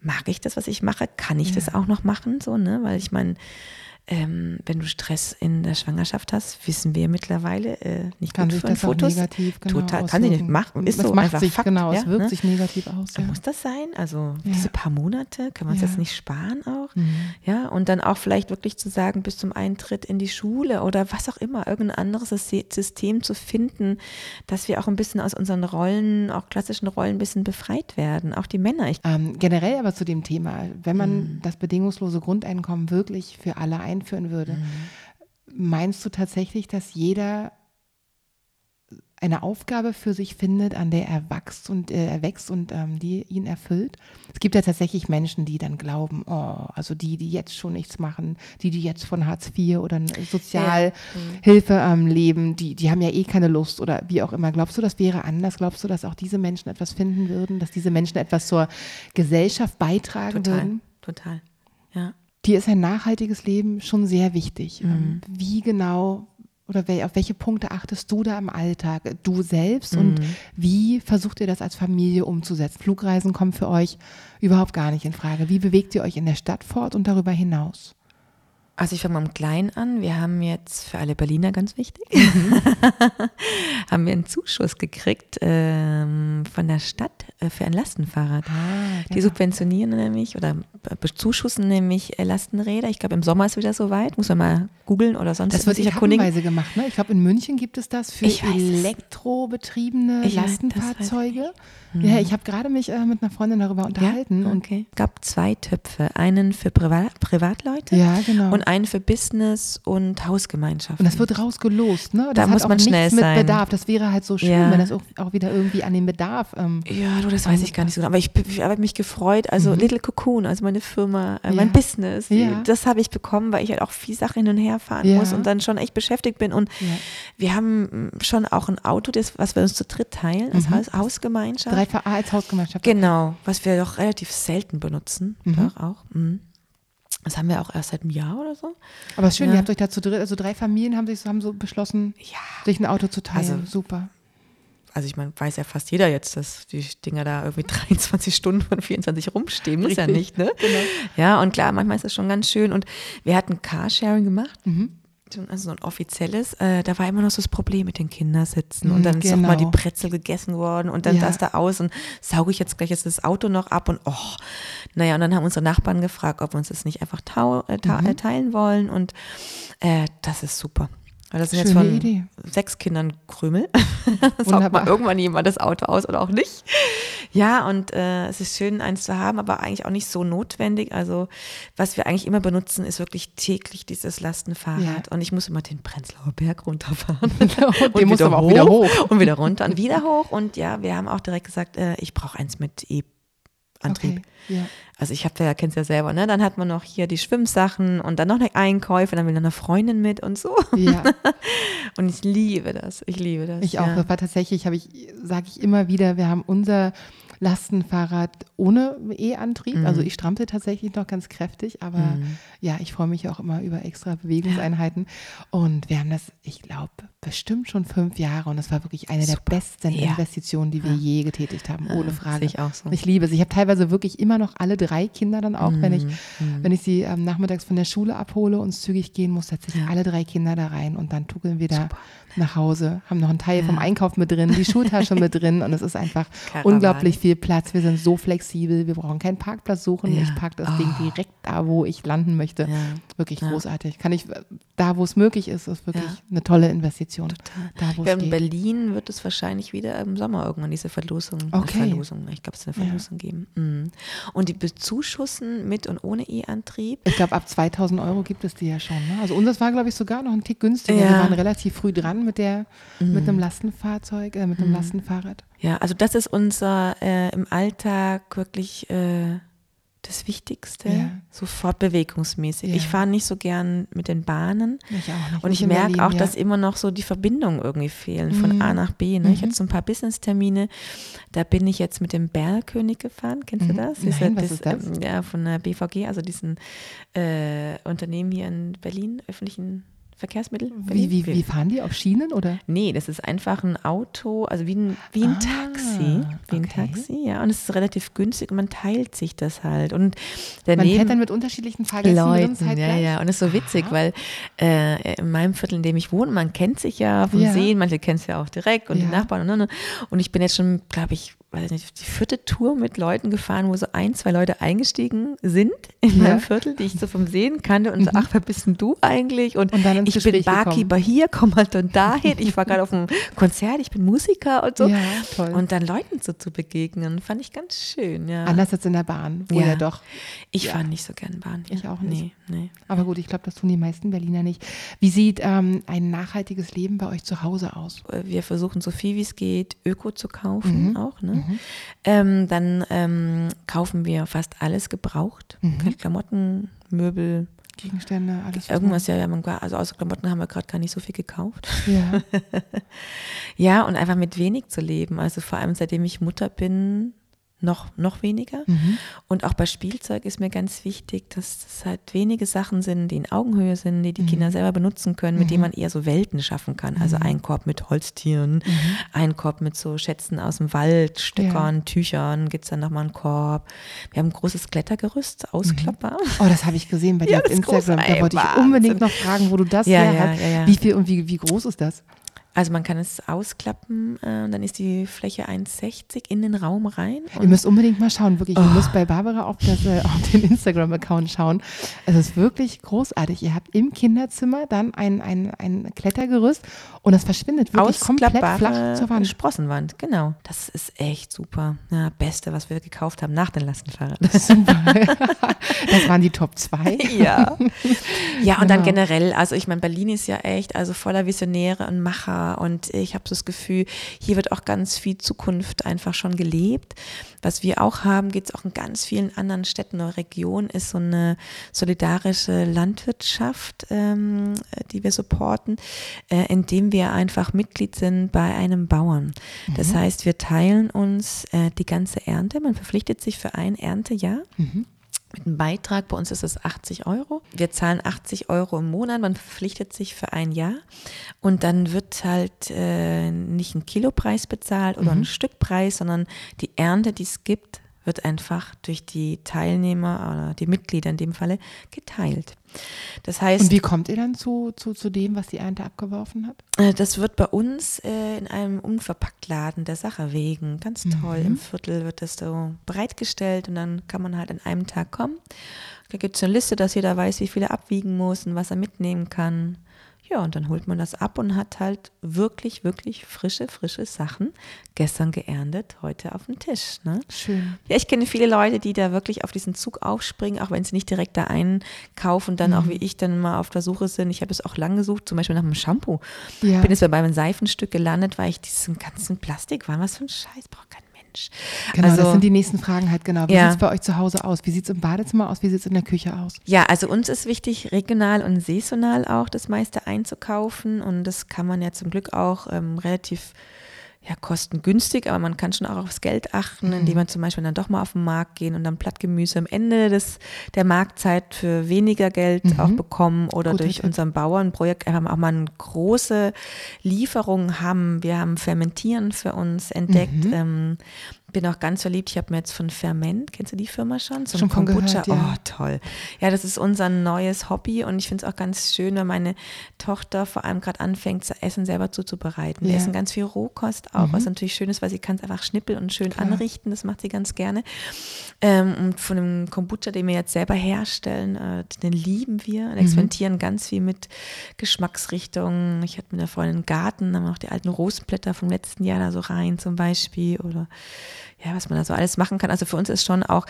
mag ich das, was ich mache, kann ich ja. das auch noch machen, so, ne, weil ich meine, ähm, wenn du Stress in der Schwangerschaft hast, wissen wir mittlerweile äh, nicht kann gut sich das Fotos. Negativ genau Total, kann sie nicht machen. Ist das so macht einfach sich, Fakt, genau, ja, es wirkt ne? sich negativ aus. Ja. Muss das sein? Also ja. diese paar Monate, kann man es jetzt nicht sparen auch? Mhm. Ja, und dann auch vielleicht wirklich zu sagen, bis zum Eintritt in die Schule oder was auch immer, irgendein anderes System zu finden, dass wir auch ein bisschen aus unseren Rollen, auch klassischen Rollen ein bisschen befreit werden, auch die Männer. Ähm, generell aber zu dem Thema, wenn man mhm. das bedingungslose Grundeinkommen wirklich für alle ein einführen würde. Mhm. Meinst du tatsächlich, dass jeder eine Aufgabe für sich findet, an der er wächst und äh, er wächst und ähm, die ihn erfüllt. Es gibt ja tatsächlich Menschen, die dann glauben, oh, also die, die jetzt schon nichts machen, die, die jetzt von Hartz IV oder Sozialhilfe ja. ähm, leben, die, die haben ja eh keine Lust oder wie auch immer. Glaubst du, das wäre anders? Glaubst du, dass auch diese Menschen etwas finden würden, dass diese Menschen etwas zur Gesellschaft beitragen total, würden? Total, ja dir ist ein nachhaltiges Leben schon sehr wichtig. Mhm. Ähm, wie genau oder auf welche Punkte achtest du da im Alltag, du selbst mhm. und wie versucht ihr das als Familie umzusetzen? Flugreisen kommen für euch überhaupt gar nicht in Frage. Wie bewegt ihr euch in der Stadt fort und darüber hinaus? Also ich fange mal im Kleinen an. Wir haben jetzt für alle Berliner ganz wichtig, mhm. (laughs) haben wir einen Zuschuss gekriegt ähm, von der Stadt äh, für ein Lastenfahrrad. Ah. Die subventionieren nämlich oder bezuschussen nämlich äh, Lastenräder. Ich glaube, im Sommer ist wieder soweit. Muss man mal googeln oder sonst Das wird sich erkundigen. gemacht. Ne? Ich glaube, in München gibt es das für elektrobetriebene Lastenfahrzeuge. Mhm. Ja, ich habe gerade mich äh, mit einer Freundin darüber unterhalten. Ja? Okay. Es gab zwei Töpfe. Einen für Privat Privatleute ja, genau. und einen für Business und Hausgemeinschaften. Und das wird rausgelost, ne? Das da muss man schnell sein. Mit Bedarf. Das wäre halt so schön, ja. wenn das auch, auch, wieder irgendwie an den Bedarf. Ähm, ja, du, das weiß ich gar nicht so genau. Aber ich, ich habe mich gefreut. Also mhm. Little Cocoon, also meine Firma, äh, mein Business, das habe ich bekommen, weil ich halt auch viel Sachen hin und her fahren muss und dann schon echt beschäftigt bin. Und wir haben schon auch ein Auto, das, was wir uns zu dritt teilen, als mhm. Hausgemeinschaft. Drei als Hausgemeinschaft. Genau, was wir doch relativ selten benutzen. Mhm. Doch auch. Mhm. Das haben wir auch erst seit einem Jahr oder so. Aber es ist schön, ja. ihr habt euch dazu, also drei Familien haben sich haben so beschlossen, ja. sich ein Auto zu teilen. Also, Super. also ich meine, weiß ja fast jeder jetzt, dass die Dinger da irgendwie (laughs) 23 Stunden von 24 rumstehen. Muss ja nicht, ne? Genau. Ja, und klar, manchmal ist das schon ganz schön. Und wir hatten Carsharing gemacht. Mhm also so ein offizielles, äh, da war immer noch so das Problem mit den Kindersitzen und dann genau. ist auch mal die Brezel gegessen worden und dann ja. das da aus und sauge ich jetzt gleich jetzt das Auto noch ab und oh, naja, und dann haben unsere Nachbarn gefragt, ob wir uns das nicht einfach tau, äh, mhm. Äh, teilen wollen und äh, das ist super. Weil das sind Schöne jetzt von Idee. sechs Kindern Krümel. (laughs) Saugt mal irgendwann jemand das Auto aus oder auch nicht. Ja, und äh, es ist schön, eins zu haben, aber eigentlich auch nicht so notwendig. Also, was wir eigentlich immer benutzen, ist wirklich täglich dieses Lastenfahrrad. Ja. Und ich muss immer den Prenzlauer Berg runterfahren. (laughs) und, und wieder, hoch, wieder hoch. Und wieder runter und wieder hoch. Und ja, wir haben auch direkt gesagt, äh, ich brauche eins mit E Antrieb. Okay, ja. Also ich habe ja, kennst ja selber, ne? Dann hat man noch hier die Schwimmsachen und dann noch eine Einkäufe, dann will dann eine Freundin mit und so. Ja. (laughs) und ich liebe das. Ich liebe das. Ich auch. Ja. Das war tatsächlich, habe ich, sage ich immer wieder, wir haben unser Lastenfahrrad ohne E-Antrieb. Mhm. Also ich strampel tatsächlich noch ganz kräftig, aber mhm. ja, ich freue mich auch immer über extra Bewegungseinheiten. Und wir haben das, ich glaube, bestimmt schon fünf Jahre und das war wirklich eine Super. der besten ja. Investitionen, die wir ja. je getätigt haben, ohne Frage. Ich, auch so. ich liebe es. Ich habe teilweise wirklich immer noch alle drei Kinder dann auch, mhm. wenn ich, mhm. wenn ich sie ähm, nachmittags von der Schule abhole und zügig gehen muss, setze ich ja. alle drei Kinder da rein und dann tuckeln wir da Super. nach Hause, haben noch einen Teil vom Einkauf mit drin, die Schultasche (laughs) mit drin und es ist einfach Karawan. unglaublich viel Platz. Wir sind so flexibel, wir brauchen keinen Parkplatz suchen. Ich packe das oh. Ding direkt da, wo ich landen möchte. Wirklich großartig. Kann ich, da wo es möglich ist, ist wirklich eine tolle Investition. Total. Da, ja, in geht. Berlin wird es wahrscheinlich wieder im Sommer irgendwann diese Verlosung. Okay. Verlosung. Ich glaube, es wird eine Verlosung ja. geben. Mhm. Und die bezuschussen mit und ohne E-Antrieb? Ich glaube, ab 2000 Euro gibt es die ja schon. Ne? Also unseres war, glaube ich, sogar noch ein Tick günstiger. Ja. Wir waren relativ früh dran mit der, mhm. mit einem Lastenfahrzeug, äh, mit einem mhm. Lastenfahrrad. Ja, also das ist unser äh, im Alltag wirklich äh, das Wichtigste, ja. so fortbewegungsmäßig. Ja. Ich fahre nicht so gern mit den Bahnen. Ich auch nicht. Und ich merke auch, ja. dass immer noch so die Verbindungen irgendwie fehlen von mhm. A nach B. Ne? Mhm. Ich hatte so ein paar Business-Termine, da bin ich jetzt mit dem Bergkönig gefahren. Kennst mhm. du das? Nein, das, was ist das? Ähm, ja, von der BVG, also diesen äh, Unternehmen hier in Berlin, öffentlichen Verkehrsmittel. Wie, wie, wie fahren die auf Schienen oder? Nee, das ist einfach ein Auto, also wie ein, wie ein ah, Taxi. Wie ein Taxi, ja. Und es ist relativ günstig und man teilt sich das halt. Und daneben, man fährt dann mit unterschiedlichen Fahrgästen Leuten, halt ja, ja. Und es ist so witzig, Aha. weil äh, in meinem Viertel, in dem ich wohne, man kennt sich ja vom ja. Sehen, manche kennen es ja auch direkt und ja. die Nachbarn und, und, und. Und ich bin jetzt schon, glaube ich, weiß nicht, die vierte Tour mit Leuten gefahren, wo so ein, zwei Leute eingestiegen sind in ja. meinem Viertel, die ich so vom Sehen kannte und so, mhm. ach, wer bist denn du eigentlich? Und, und ich Gespräch bin Barkeeper gekommen. hier, komm halt dann dahin. Ich war gerade auf einem Konzert, ich bin Musiker und so. Ja, toll. Und dann Leuten so zu begegnen, fand ich ganz schön, ja. Anders als in der Bahn, wo ja, ja doch. Ich ja. fahre nicht so gern Bahn. Ich auch nicht. Nee, nee. Aber gut, ich glaube, das tun die meisten Berliner nicht. Wie sieht ähm, ein nachhaltiges Leben bei euch zu Hause aus? Wir versuchen so viel wie es geht, Öko zu kaufen mhm. auch, ne? Mhm. Ähm, dann ähm, kaufen wir fast alles gebraucht. Mhm. Klamotten, Möbel. Gegenstände, alles. Irgendwas, ja, also außer Klamotten haben wir gerade gar nicht so viel gekauft. Ja. (laughs) ja, und einfach mit wenig zu leben. Also vor allem seitdem ich Mutter bin, noch, noch weniger. Mhm. Und auch bei Spielzeug ist mir ganz wichtig, dass es halt wenige Sachen sind, die in Augenhöhe sind, die die mhm. Kinder selber benutzen können, mit mhm. denen man eher so Welten schaffen kann. Also mhm. ein Korb mit Holztieren, mhm. ein Korb mit so Schätzen aus dem Wald, Stöckern, ja. Tüchern, gibt es dann nochmal einen Korb. Wir haben ein großes Klettergerüst, ausklappbar. Oh, das habe ich gesehen bei (laughs) dir ja, auf Instagram. Da wollte ich unbedingt noch fragen, wo du das ja, her hast. Wie viel und wie, wie groß ist das? Also man kann es ausklappen äh, und dann ist die Fläche 1,60 in den Raum rein. Ihr müsst unbedingt mal schauen, wirklich. Oh. Ihr müsst bei Barbara auf, das, äh, auf den Instagram-Account schauen. Es ist wirklich großartig. Ihr habt im Kinderzimmer dann ein, ein, ein Klettergerüst und das verschwindet wirklich komplett flach zur Wand. Sprossenwand, genau. Das ist echt super. Ja, Beste, was wir gekauft haben nach den Lastenfahrrad. (laughs) Super. das waren die Top 2. (laughs) Ja. Ja, und genau. dann generell, also ich meine, Berlin ist ja echt also voller Visionäre und Macher und ich habe das Gefühl, hier wird auch ganz viel Zukunft einfach schon gelebt. Was wir auch haben, geht es auch in ganz vielen anderen Städten oder Regionen, ist so eine solidarische Landwirtschaft, ähm, die wir supporten, äh, indem wir einfach Mitglied sind bei einem Bauern. Mhm. Das heißt, wir teilen uns äh, die ganze Ernte. Man verpflichtet sich für ein Erntejahr. Mhm mit einem Beitrag. Bei uns ist es 80 Euro. Wir zahlen 80 Euro im Monat. Man verpflichtet sich für ein Jahr. Und dann wird halt äh, nicht ein Kilopreis bezahlt oder mhm. ein Stückpreis, sondern die Ernte, die es gibt, wird einfach durch die Teilnehmer oder die Mitglieder in dem Falle geteilt. Das heißt. Und wie kommt ihr dann zu, zu, zu dem, was die Ernte abgeworfen hat? Äh, das wird bei uns äh, in einem Unverpacktladen der Sache wegen. Ganz toll. Mhm. Im Viertel wird das so bereitgestellt und dann kann man halt an einem Tag kommen. Da gibt es eine Liste, dass jeder weiß, wie viel er abwiegen muss und was er mitnehmen kann. Ja, und dann holt man das ab und hat halt wirklich, wirklich frische, frische Sachen gestern geerntet, heute auf dem Tisch. Ne? Schön. Ja, ich kenne viele Leute, die da wirklich auf diesen Zug aufspringen, auch wenn sie nicht direkt da einkaufen und dann mhm. auch wie ich dann mal auf der Suche sind. Ich habe es auch lang gesucht, zum Beispiel nach einem Shampoo. Ja. Bin jetzt bei meinem Seifenstück gelandet, weil ich diesen ganzen Plastik war. Was für ein Scheiß, braucht kein Mensch. Genau, also, das sind die nächsten Fragen halt genau. Wie ja. sieht es bei euch zu Hause aus? Wie sieht es im Badezimmer aus? Wie sieht es in der Küche aus? Ja, also uns ist wichtig, regional und saisonal auch das meiste einzukaufen und das kann man ja zum Glück auch ähm, relativ ja, kostengünstig, aber man kann schon auch aufs Geld achten, mhm. indem man zum Beispiel dann doch mal auf den Markt gehen und dann Blattgemüse am Ende des, der Marktzeit für weniger Geld mhm. auch bekommen oder Gut, durch unser Bauernprojekt haben auch mal eine große Lieferung haben. Wir haben Fermentieren für uns entdeckt. Mhm. Ähm, bin auch ganz verliebt. Ich habe mir jetzt von Ferment, kennst du die Firma schon? Zum schon Kombucha. Gehört, ja. Oh, toll. Ja, das ist unser neues Hobby und ich finde es auch ganz schön, wenn meine Tochter vor allem gerade anfängt, zu Essen selber zuzubereiten. Wir essen ganz viel Rohkost auch, mhm. was natürlich schön ist, weil sie kann es einfach schnippeln und schön Klar. anrichten. Das macht sie ganz gerne. Ähm, und von dem Kombucha, den wir jetzt selber herstellen, äh, den lieben wir und mhm. experimentieren mhm. ganz viel mit Geschmacksrichtungen. Ich hatte mit der Freundin einen Garten, haben wir auch die alten Rosenblätter vom letzten Jahr da so rein zum Beispiel oder ja, was man da so alles machen kann. Also für uns ist schon auch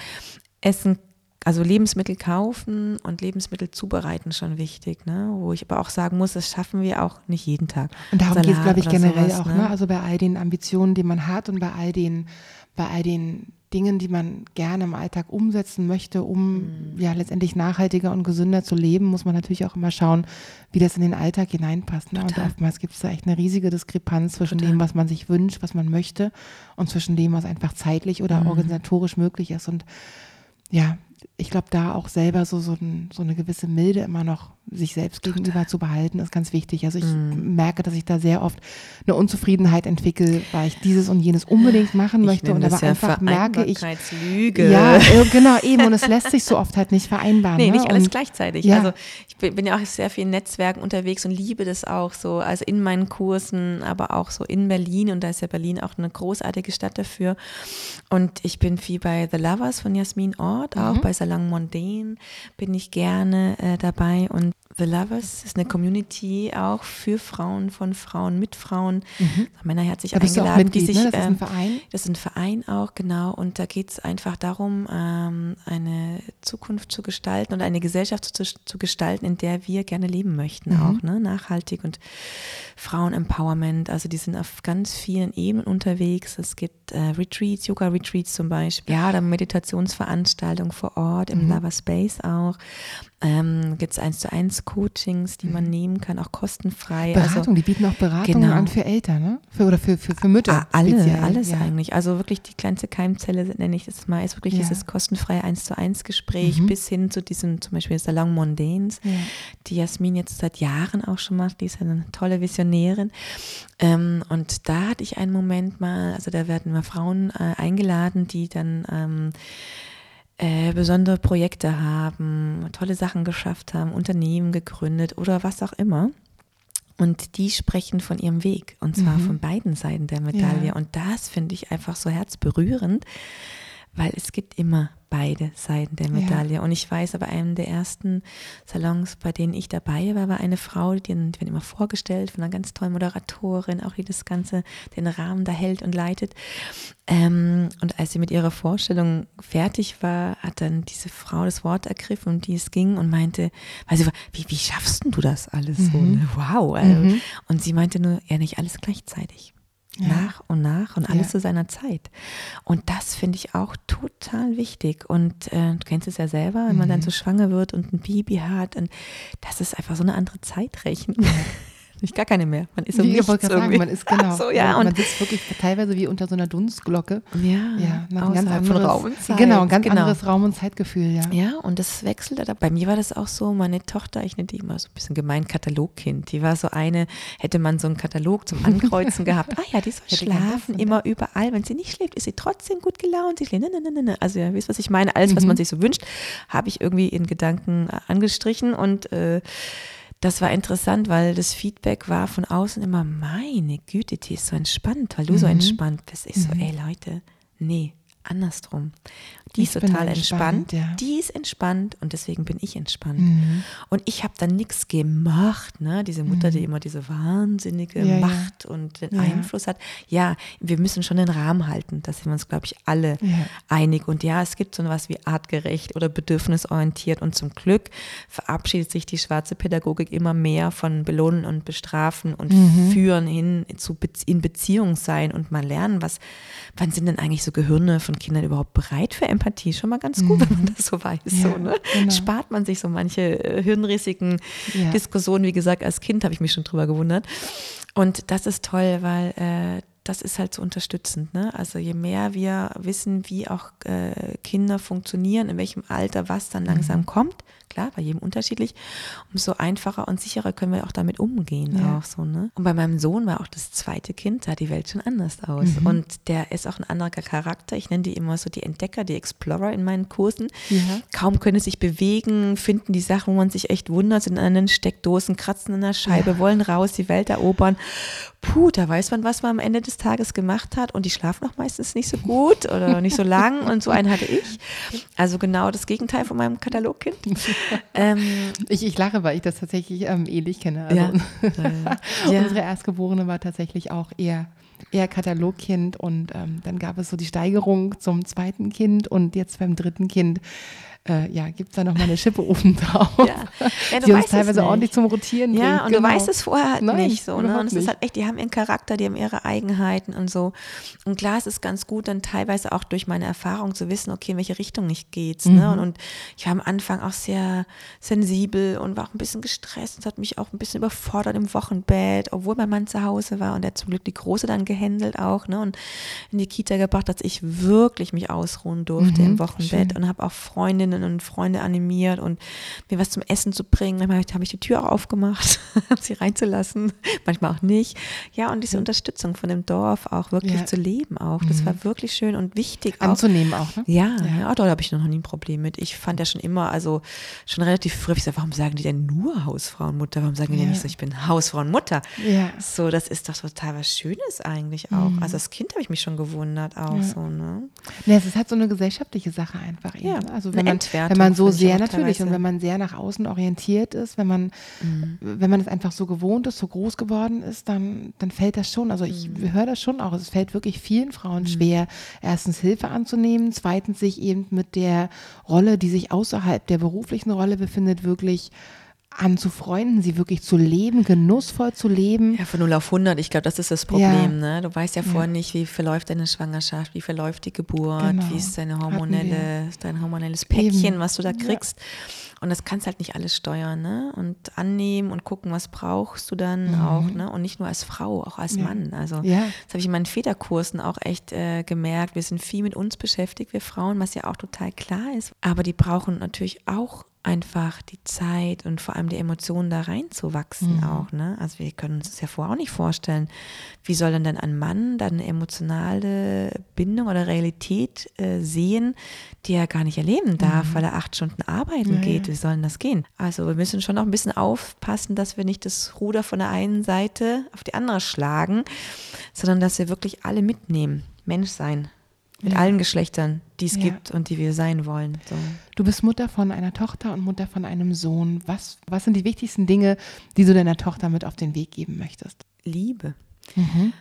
Essen also Lebensmittel kaufen und Lebensmittel zubereiten schon wichtig, ne? Wo ich aber auch sagen muss, das schaffen wir auch nicht jeden Tag. Und darum geht es, glaube ich, generell sowas, auch, ne? ne? Also bei all den Ambitionen, die man hat und bei all den, bei all den Dingen, die man gerne im Alltag umsetzen möchte, um mhm. ja letztendlich nachhaltiger und gesünder zu leben, muss man natürlich auch immer schauen, wie das in den Alltag hineinpasst. Ne? Und oftmals gibt es da echt eine riesige Diskrepanz zwischen Total. dem, was man sich wünscht, was man möchte, und zwischen dem, was einfach zeitlich oder mhm. organisatorisch möglich ist. Und ja, ich glaube, da auch selber so, so, ein, so, eine gewisse Milde immer noch sich selbst Total. gegenüber zu behalten, ist ganz wichtig. Also ich mm. merke, dass ich da sehr oft eine Unzufriedenheit entwickle, weil ich dieses und jenes unbedingt machen möchte ich und aber ja einfach merke ich. Lüge. Ja, genau, eben. Und es lässt sich so oft halt nicht vereinbaren. Nee, ne? nicht alles und, gleichzeitig. Ja. Also ich bin, bin, ja auch sehr viel in Netzwerken unterwegs und liebe das auch so. Also in meinen Kursen, aber auch so in Berlin. Und da ist ja Berlin auch eine großartige Stadt dafür. Und ich bin viel bei The Lovers von Jasmin Ort, auch mhm. bei Salon Mondane bin ich gerne äh, dabei. Und The Lovers ist eine Community auch für Frauen, von Frauen, mit Frauen. Mhm. Männer herzlich eingeladen. Mitglied, die sich, ne? Das ist ein ähm, Verein. Das ist ein Verein auch, genau. Und da geht es einfach darum, ähm, eine Zukunft zu gestalten und eine Gesellschaft zu, zu gestalten, in der wir gerne leben möchten, mhm. auch ne? nachhaltig und Frauen-Empowerment. Also die sind auf ganz vielen Ebenen unterwegs. Es gibt äh, Retreats, Yoga-Retreats zum Beispiel, ja, oder Meditationsveranstaltungen vor Ort im mhm. Lover Space auch. Ähm, gibt es eins zu eins Coachings, die man mhm. nehmen kann, auch kostenfrei. Beratung, also, die bieten auch Beratungen genau. an für Eltern, ne? Für, oder für, für, für Mütter. Alle, speziell. alles ja. eigentlich. Also wirklich die kleinste Keimzelle nenne ich das mal, ist wirklich ja. dieses kostenfreie eins zu eins Gespräch mhm. bis hin zu diesem zum Beispiel Salon Mondains, ja. die Jasmin jetzt seit Jahren auch schon macht. Die ist eine tolle Visionärin. Ähm, und da hatte ich einen Moment mal, also da werden mal Frauen äh, eingeladen, die dann ähm, äh, besondere Projekte haben, tolle Sachen geschafft haben, Unternehmen gegründet oder was auch immer. Und die sprechen von ihrem Weg und zwar mhm. von beiden Seiten der Medaille. Ja. Und das finde ich einfach so herzberührend, weil es gibt immer beide Seiten der Medaille. Ja. Und ich weiß, aber einem der ersten Salons, bei denen ich dabei war, war eine Frau, die, die wird immer vorgestellt von einer ganz tollen Moderatorin, auch die das Ganze, den Rahmen da hält und leitet. Ähm, und als sie mit ihrer Vorstellung fertig war, hat dann diese Frau das Wort ergriffen, um die es ging und meinte, weil sie war, wie, wie schaffst du das alles mhm. so? Ne? Wow. Also, mhm. Und sie meinte nur, ja, nicht alles gleichzeitig ja. nach und nach und alles ja. zu seiner Zeit. Und das finde ich auch total wichtig. Und äh, du kennst es ja selber, wenn man dann mhm. so schwanger wird und ein Baby hat. Und das ist einfach so eine andere Zeitrechnung. (laughs) Nicht gar keine mehr. Man ist so Wie nichts ich sagen, man ist genau. (laughs) So, ja, man und sitzt wirklich teilweise wie unter so einer Dunstglocke. ja, Ja, nach ein ganz anderes, Raum und Zeit. Genau, ein ganz genau. anderes Raum- und Zeitgefühl, ja. Ja, und das wechselte. Bei mir war das auch so, meine Tochter, ich nenne die immer so ein bisschen gemein Katalogkind. Die war so eine, hätte man so einen Katalog zum Ankreuzen gehabt. Ah ja, die soll (laughs) schlafen, immer überall. Wenn sie nicht schläft, ist sie trotzdem gut gelaunt. Sie schläft, ne, ne, ne, ne. Also ihr wisst, was ich meine. Alles, was Mhm. man sich so wünscht, habe ich irgendwie in Gedanken äh, angestrichen und äh, das war interessant, weil das Feedback war von außen immer, meine Güte, die ist so entspannt, weil du so Mhm. entspannt bist. Ich so, ey Leute, nee, andersrum. Die Ich ist total entspannt, entspannt, ja. die ist entspannt und deswegen bin ich entspannt. Mhm. Und ich habe dann nichts gemacht, ne? Diese Mutter, die immer diese wahnsinnige Mhm. Ja, ja. Macht und den Ja. Einfluss hat. Ja, wir müssen schon den Rahmen halten. Da sind wir uns, glaube ich, alle Ja. einig. Und ja, es gibt so was wie artgerecht oder bedürfnisorientiert. Und zum Glück verabschiedet sich die schwarze Pädagogik immer mehr von Belohnen und Bestrafen und Mhm. Führen hin zu Be in Beziehung sein und mal lernen, was, wann sind denn eigentlich so Gehirne von Kindern überhaupt bereit für Empathie? Schon mal ganz gut, wenn man das so weiß. Mhm. Ja, so, ne? genau. Spart man sich so manche äh, hirnrissigen Ja. Diskussionen. Wie gesagt, als Kind habe ich mich schon drüber gewundert. Und das ist toll, weil äh, das ist halt so unterstützend. Ne? Also je mehr wir wissen, wie auch äh, Kinder funktionieren, in welchem Alter was dann langsam kommt, klar, bei jedem unterschiedlich, umso einfacher und sicherer können wir auch damit umgehen. Ja. Auch so, ne? Und bei meinem Sohn war auch das zweite Kind, sah die Welt schon anders aus. Mhm. Und der ist auch ein anderer Charakter. Ich nenne die immer so die Entdecker, die Explorer in meinen Kursen. Ja. Kaum können sich bewegen, finden die Sachen, wo man sich echt wundert, sind an den Steckdosen, kratzen in der Scheibe, wollen raus, die Welt erobern. Puh, da weiß man, was man am Ende des Tages gemacht hat und die schlafen auch meistens nicht so gut oder (laughs) nicht so lang und so einen hatte ich. Also genau das Gegenteil von meinem Katalogkind. (laughs) ähm, Ich, ich lache, weil ich das tatsächlich ähm, ähnlich kenne. Also, ja. (laughs) ja. Unsere Erstgeborene war tatsächlich auch eher, eher Katalogkind und ähm, dann gab es so die Steigerung zum zweiten Kind und jetzt beim dritten Kind. Äh, ja, gibt es da nochmal eine Schippe oben drauf, Ja. Ja, du (laughs) die uns teilweise nicht. ordentlich zum Rotieren bringt. Ja, und genau. du weißt es vorher halt Nein, nicht so. Ne? Und es ist nicht. halt echt, die haben ihren Charakter, die haben ihre Eigenheiten und so. Und klar, es ist ganz gut, dann teilweise auch durch meine Erfahrung zu wissen, okay, in welche Richtung ich geht's. Ne? Mhm. Und, und ich war am Anfang auch sehr sensibel und war auch ein bisschen gestresst und hat mich auch ein bisschen überfordert im Wochenbett, obwohl mein Mann zu Hause war und er hat zum Glück die Große dann gehändelt auch ne? und in die Kita gebracht, dass ich wirklich mich ausruhen durfte Mhm, im Wochenbett schön. und habe auch Freundinnen und Freunde animiert und mir was zum Essen zu bringen. Dann habe ich, die Tür auch aufgemacht, (laughs) sie reinzulassen, manchmal auch nicht. Ja, und diese Unterstützung von dem Dorf auch wirklich Ja. Mhm. zu leben auch. Das war wirklich schön und wichtig auch. Anzunehmen auch, ne? Ja, Ja. ja. da habe ich noch nie ein Problem mit. Ich fand ja schon immer, also schon relativ früh, ich gesagt, warum sagen die denn nur Hausfrauenmutter? Warum sagen die Ja. denn nicht so, ich bin Hausfrauenmutter? Ja. So, das ist doch total was Schönes eigentlich auch. Also als Kind habe ich mich schon gewundert auch Ja. so, ne? Ne, es ist halt so eine gesellschaftliche Sache einfach. Eben, Ja, ne? also wenn man, Entwertung wenn man so sehr natürlich und wenn man sehr nach außen orientiert ist, wenn man, Mhm. wenn man es einfach so gewohnt ist, so groß geworden ist, dann, dann fällt das schon. Also ich Mhm. höre das schon auch. Es fällt wirklich vielen Frauen schwer, erstens Hilfe anzunehmen, zweitens sich eben mit der Rolle, die sich außerhalb der beruflichen Rolle befindet, wirklich anzufreunden, sie wirklich zu leben, genussvoll zu leben. Ja, von 0 auf 100, ich glaube, das ist das Problem. Ne? Du weißt ja vorher nicht, wie verläuft deine Schwangerschaft, wie verläuft die Geburt, Genau. wie ist deine hormonelle, dein hormonelles Päckchen, Eben. was du da Ja. kriegst. Und das kannst halt nicht alles steuern, ne? Und annehmen und gucken, was brauchst du dann auch, ne? Und nicht nur als Frau, auch als Mhm. Ja. Mann. Also Ja. das habe ich in meinen Väterkursen auch echt äh, gemerkt. Wir sind viel mit uns beschäftigt, wir Frauen, was ja auch total klar ist. Aber die brauchen natürlich auch einfach die Zeit und vor allem die Emotionen da reinzuwachsen Mhm. auch. Ne? Also wir können uns das ja vorher auch nicht vorstellen. Wie soll denn dann ein Mann dann eine emotionale Bindung oder Realität äh, sehen, die er gar nicht erleben darf, weil er acht Stunden arbeiten Mhm. Ja, geht? ja. Wie soll denn das gehen? Also wir müssen schon auch ein bisschen aufpassen, dass wir nicht das Ruder von der einen Seite auf die andere schlagen, sondern dass wir wirklich alle mitnehmen. Mensch sein. Mit Ja. allen Geschlechtern, die es Ja. gibt und die wir sein wollen. So. Du bist Mutter von einer Tochter und Mutter von einem Sohn. Was, was sind die wichtigsten Dinge, die du deiner Tochter mit auf den Weg geben möchtest? Liebe. Mhm.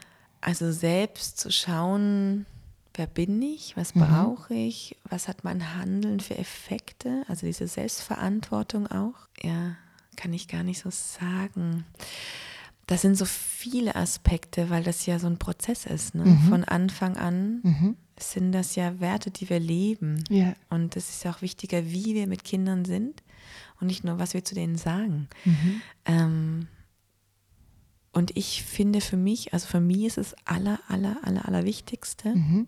Also selbst zu schauen, wer bin ich, was Mhm. brauche ich, was hat mein Handeln für Effekte, also diese Selbstverantwortung auch. Ja, kann ich gar nicht so sagen. Das sind so viele Aspekte, weil das ja so ein Prozess ist. Ne? Mhm. Von Anfang an Mhm. sind das ja Werte, die wir leben. Ja. Und es ist ja auch wichtiger, wie wir mit Kindern sind und nicht nur, was wir zu denen sagen. Mhm. Ähm, und ich finde für mich, also für mich ist es aller, aller, aller, aller Wichtigste. Mhm.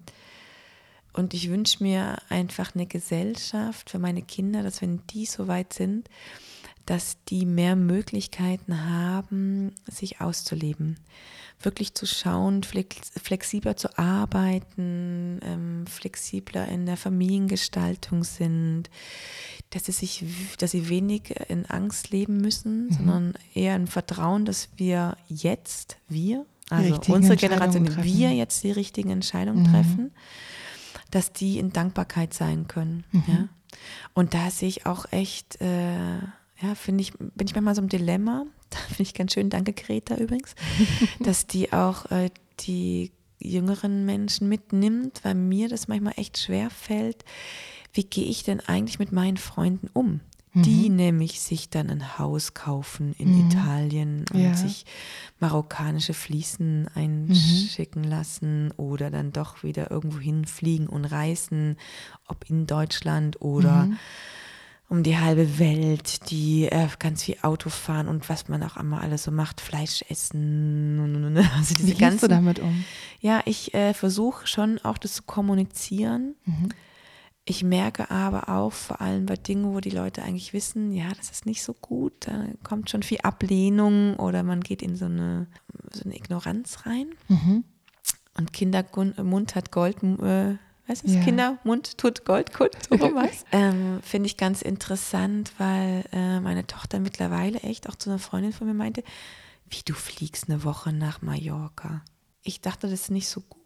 Und ich wünsche mir einfach eine Gesellschaft für meine Kinder, dass wenn die so weit sind, dass die mehr Möglichkeiten haben, sich auszuleben. Wirklich zu schauen, flex flexibler zu arbeiten, ähm, flexibler in der Familiengestaltung sind, dass sie sich, dass sie wenig in Angst leben müssen, mhm. sondern eher ein Vertrauen, dass wir jetzt, wir, also unsere Generation, treffen. wir jetzt die richtigen Entscheidungen mhm. treffen, dass die in Dankbarkeit sein können. Mhm. Ja? Und da sehe ich auch echt, äh, ja, finde ich, bin ich manchmal so im Dilemma, (laughs) da finde ich ganz schön, danke Greta übrigens, (laughs) dass die auch äh, die jüngeren Menschen mitnimmt, weil mir das manchmal echt schwer fällt. Wie gehe ich denn eigentlich mit meinen Freunden um? Die mhm. nämlich sich dann ein Haus kaufen in mhm. Italien und ja. sich marokkanische Fliesen einschicken mhm. lassen oder dann doch wieder irgendwo hinfliegen und reisen, ob in Deutschland oder mhm um die halbe Welt, die äh, ganz viel Auto fahren und was man auch immer alles so macht, Fleisch essen. (laughs) Also diese Wie gehst ganzen, du damit um? Ja, ich äh, versuche schon auch das zu kommunizieren. Mhm. Ich merke aber auch vor allem bei Dingen, wo die Leute eigentlich wissen, ja, das ist nicht so gut, da kommt schon viel Ablehnung oder man geht in so eine, so eine Ignoranz rein. Mhm. Und Kindermund hat Gold, äh, heißt es? Ja. Kindermund tut Gold kund, so was. (laughs) ähm, Finde ich ganz interessant, weil äh, meine Tochter mittlerweile echt auch zu einer Freundin von mir meinte, wie du fliegst eine Woche nach Mallorca. Ich dachte, das ist nicht so gut.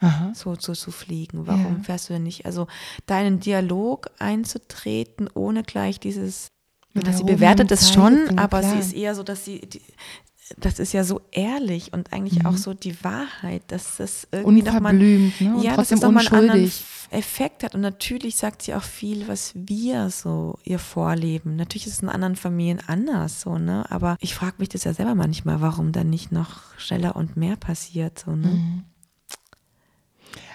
Aha. So, so zu fliegen. Warum ja. fährst du denn nicht? Also deinen Dialog einzutreten, ohne gleich dieses dass sie bewertet es schon, aber klar. sie ist eher so, dass sie, die, das ist ja so ehrlich und eigentlich mhm. auch so die Wahrheit, dass das irgendwie nochmal ne? ja, dass es nochmal einen anderen Effekt hat. Und natürlich sagt sie auch viel, was wir so ihr vorleben. Natürlich ist es in anderen Familien anders so, ne? Aber ich frage mich das ja selber manchmal, warum dann nicht noch schneller und mehr passiert, so, ne? Mhm.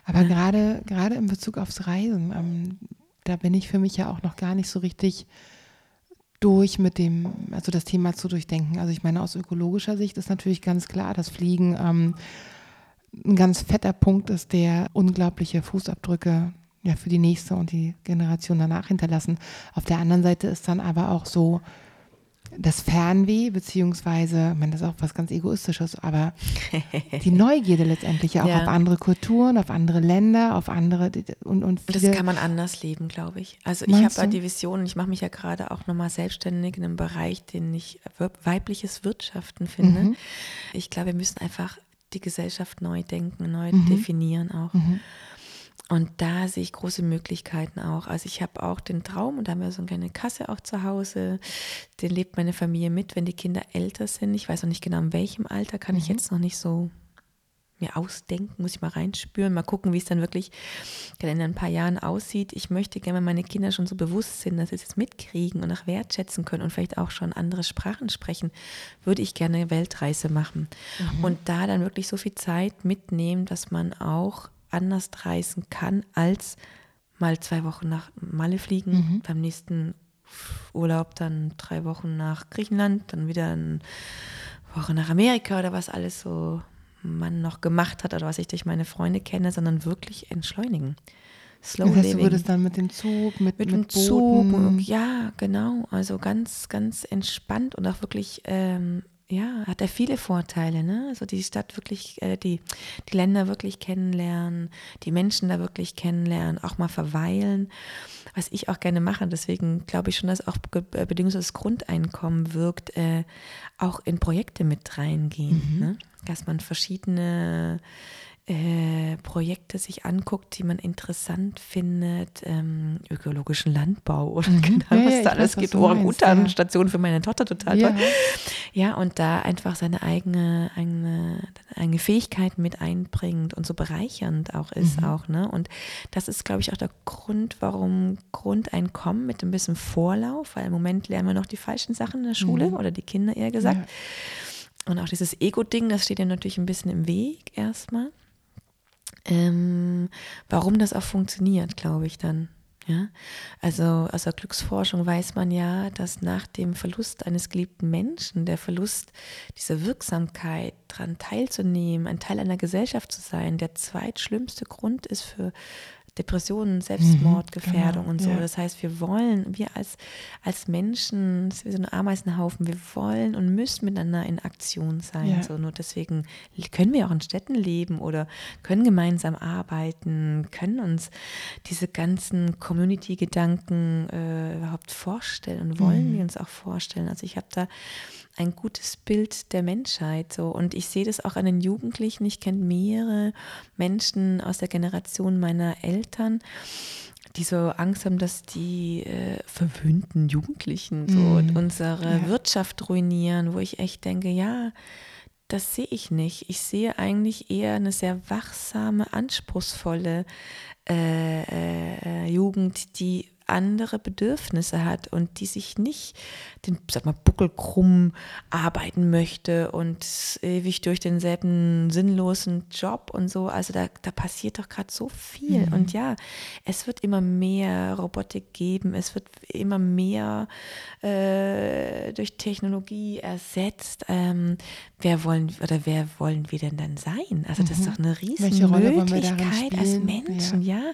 Aber ja. gerade, gerade in Bezug aufs Reisen, ähm, da bin ich für mich ja auch noch gar nicht so richtig durch mit dem, also das Thema zu durchdenken. Also ich meine, aus ökologischer Sicht ist natürlich ganz klar, dass Fliegen ähm, ein ganz fetter Punkt ist, der unglaubliche Fußabdrücke ja für die nächste und die Generation danach hinterlassen. Auf der anderen Seite ist dann aber auch so, das Fernweh, beziehungsweise, ich meine, das ist auch was ganz Egoistisches, aber die Neugierde letztendlich auch (laughs) ja. auf andere Kulturen, auf andere Länder, auf andere und, und Das kann man anders leben, glaube ich. Also ich habe ja die Vision, ich mache mich ja gerade auch nochmal selbstständig in einem Bereich, den ich weibliches Wirtschaften finde. Mhm. Ich glaube, wir müssen einfach die Gesellschaft neu denken, neu mhm. definieren auch. Mhm. Und da sehe ich große Möglichkeiten auch. Also ich habe auch den Traum und da haben wir so eine kleine Kasse auch zu Hause. Den lebt meine Familie mit, wenn die Kinder älter sind. Ich weiß noch nicht genau, in welchem Alter kann mhm. ich jetzt noch nicht so mir ausdenken, muss ich mal reinspüren, mal gucken, wie es dann wirklich in ein paar Jahren aussieht. Ich möchte gerne, wenn meine Kinder schon so bewusst sind, dass sie es jetzt mitkriegen und auch wertschätzen können und vielleicht auch schon andere Sprachen sprechen, würde ich gerne eine Weltreise machen. Mhm. Und da dann wirklich so viel Zeit mitnehmen, dass man auch anders reisen kann, als mal zwei Wochen nach Malle fliegen, mhm. beim nächsten Urlaub dann drei Wochen nach Griechenland, dann wieder eine Woche nach Amerika oder was alles so man noch gemacht hat oder was ich durch meine Freunde kenne, sondern wirklich entschleunigen. Slow das heißt, living. du würdest dann mit dem Zug, mit, mit, mit dem Zug, ja, genau, also ganz, ganz entspannt und auch wirklich ähm, ja, hat er viele Vorteile, ne? Also die Stadt wirklich, äh, die, die Länder wirklich kennenlernen, die Menschen da wirklich kennenlernen, auch mal verweilen, was ich auch gerne mache. Deswegen glaube ich schon, dass auch äh, bedingungsloses Grundeinkommen wirkt, äh, auch in Projekte mit reingehen, mhm. ne? Dass man verschiedene äh, Projekte sich anguckt, die man interessant findet, ähm, ökologischen Landbau oder mhm. genau, ja, was da alles gibt, Orang-Utan-Station ja. für meine Tochter total toll. Ja. und da einfach seine eigene, eigene, eigene Fähigkeiten mit einbringt und so bereichernd auch ist mhm. auch, ne? Und das ist, glaube ich, auch der Grund, warum Grundeinkommen mit ein bisschen Vorlauf, weil im Moment lernen wir noch die falschen Sachen in der Schule mhm. oder die Kinder eher gesagt. Und auch dieses Ego-Ding, das steht ja natürlich ein bisschen im Weg erstmal ähm, warum das auch funktioniert, glaube ich dann. Ja? Also aus der Glücksforschung weiß man ja, dass nach dem Verlust eines geliebten Menschen, der Verlust dieser Wirksamkeit, daran teilzunehmen, ein Teil einer Gesellschaft zu sein, der zweitschlimmste Grund ist für Depressionen, Selbstmordgefährdung mhm, genau, und so. Ja. Das heißt, wir wollen, wir als, als Menschen, das ist wie so ein Ameisenhaufen, wir wollen und müssen miteinander in Aktion sein. Ja. So. Nur deswegen können wir auch in Städten leben oder können gemeinsam arbeiten, können uns diese ganzen Community-Gedanken äh, überhaupt vorstellen und wollen mhm. wir uns auch vorstellen. Also ich habe da ein gutes Bild der Menschheit. So. Und ich sehe das auch an den Jugendlichen. Ich kenne mehrere Menschen aus der Generation meiner Eltern, die so Angst haben, dass die äh, verwöhnten Jugendlichen so mm. unsere ja. Wirtschaft ruinieren, wo ich echt denke, ja, das sehe ich nicht. Ich sehe eigentlich eher eine sehr wachsame, anspruchsvolle äh, äh, Jugend, die andere Bedürfnisse hat und die sich nicht den, sag mal, Buckel krumm arbeiten möchte und ewig durch denselben sinnlosen Job und so. Also da, da passiert doch gerade so viel. Mhm. Und ja, es wird immer mehr Robotik geben, es wird immer mehr äh, durch Technologie ersetzt. Ähm, wer wollen oder wer wollen wir denn dann sein? Also das ist mhm. doch eine riesen Möglichkeit als Menschen, ja. ja.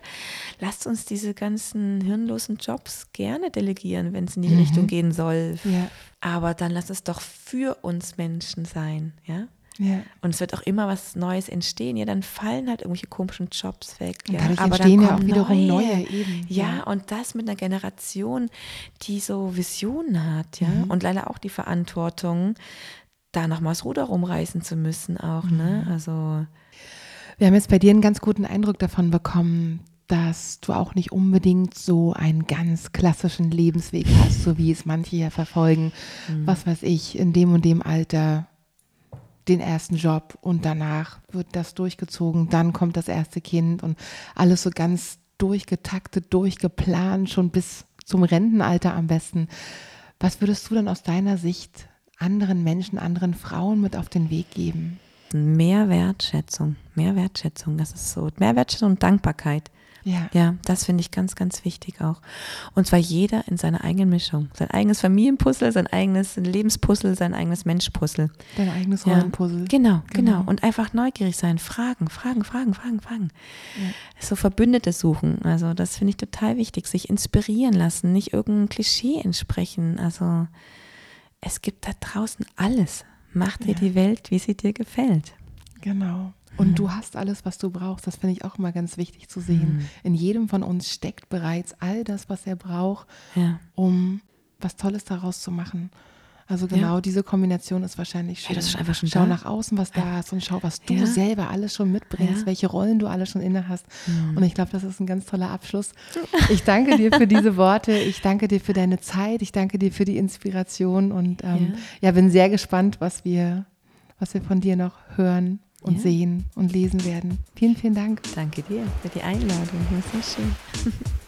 Lasst uns diese ganzen hirnlosen Jobs gerne delegieren, wenn es in die mhm. Richtung gehen soll. Ja. Aber dann lass es doch für uns Menschen sein, ja. Ja. Und es wird auch immer was Neues entstehen. Ja, dann fallen halt irgendwelche komischen Jobs weg. Ja. Und Aber entstehen dann ja auch wiederum neue. neue eben. Ja, ja, und das mit einer Generation, die so Visionen hat, ja, mhm. und leider auch die Verantwortung, da nochmals Ruder rumreißen zu müssen, auch, ne? mhm. ne? Also. Wir haben jetzt bei dir einen ganz guten Eindruck davon bekommen, dass du auch nicht unbedingt so einen ganz klassischen Lebensweg hast, so wie es manche ja verfolgen. Mhm. Was weiß ich, in dem und dem Alter den ersten Job und danach wird das durchgezogen, dann kommt das erste Kind und alles so ganz durchgetaktet, durchgeplant, schon bis zum Rentenalter am besten. Was würdest du denn aus deiner Sicht anderen Menschen, anderen Frauen mit auf den Weg geben? Mehr Wertschätzung, mehr Wertschätzung, das ist so. Mehr Wertschätzung und Dankbarkeit. Ja. Ja, das finde ich ganz, ganz wichtig auch. Und zwar jeder in seiner eigenen Mischung. Sein eigenes Familienpuzzle, sein eigenes Lebenspuzzle, sein eigenes Menschpuzzle. Dein eigenes Rollenpuzzle. Ja. Genau, genau, genau, Und einfach neugierig sein. Fragen, fragen, fragen, fragen, fragen. Ja. So Verbündete suchen. Also, das finde ich total wichtig. Sich inspirieren lassen, nicht irgendein Klischee entsprechen. Also, es gibt da draußen alles. Mach dir ja. die Welt, wie sie dir gefällt. Genau. Und mhm. du hast alles, was du brauchst. Das finde ich auch immer ganz wichtig zu sehen. Mhm. In jedem von uns steckt bereits all das, was er braucht, ja. um was Tolles daraus zu machen. Also genau ja. diese Kombination ist wahrscheinlich schön. Ja, das ist einfach schon schau da. nach außen, was da ist und schau, was du ja. selber alles schon mitbringst, welche Rollen du alle schon inne hast. Mhm. Und ich glaube, das ist ein ganz toller Abschluss. (laughs) Ich danke dir für diese Worte. Ich danke dir für deine Zeit. Ich danke dir für die Inspiration und ähm, ja, bin sehr gespannt, was wir, was wir von dir noch hören und ja. sehen und lesen werden. Vielen, vielen Dank. Danke dir für die Einladung. Das ist so schön. (laughs)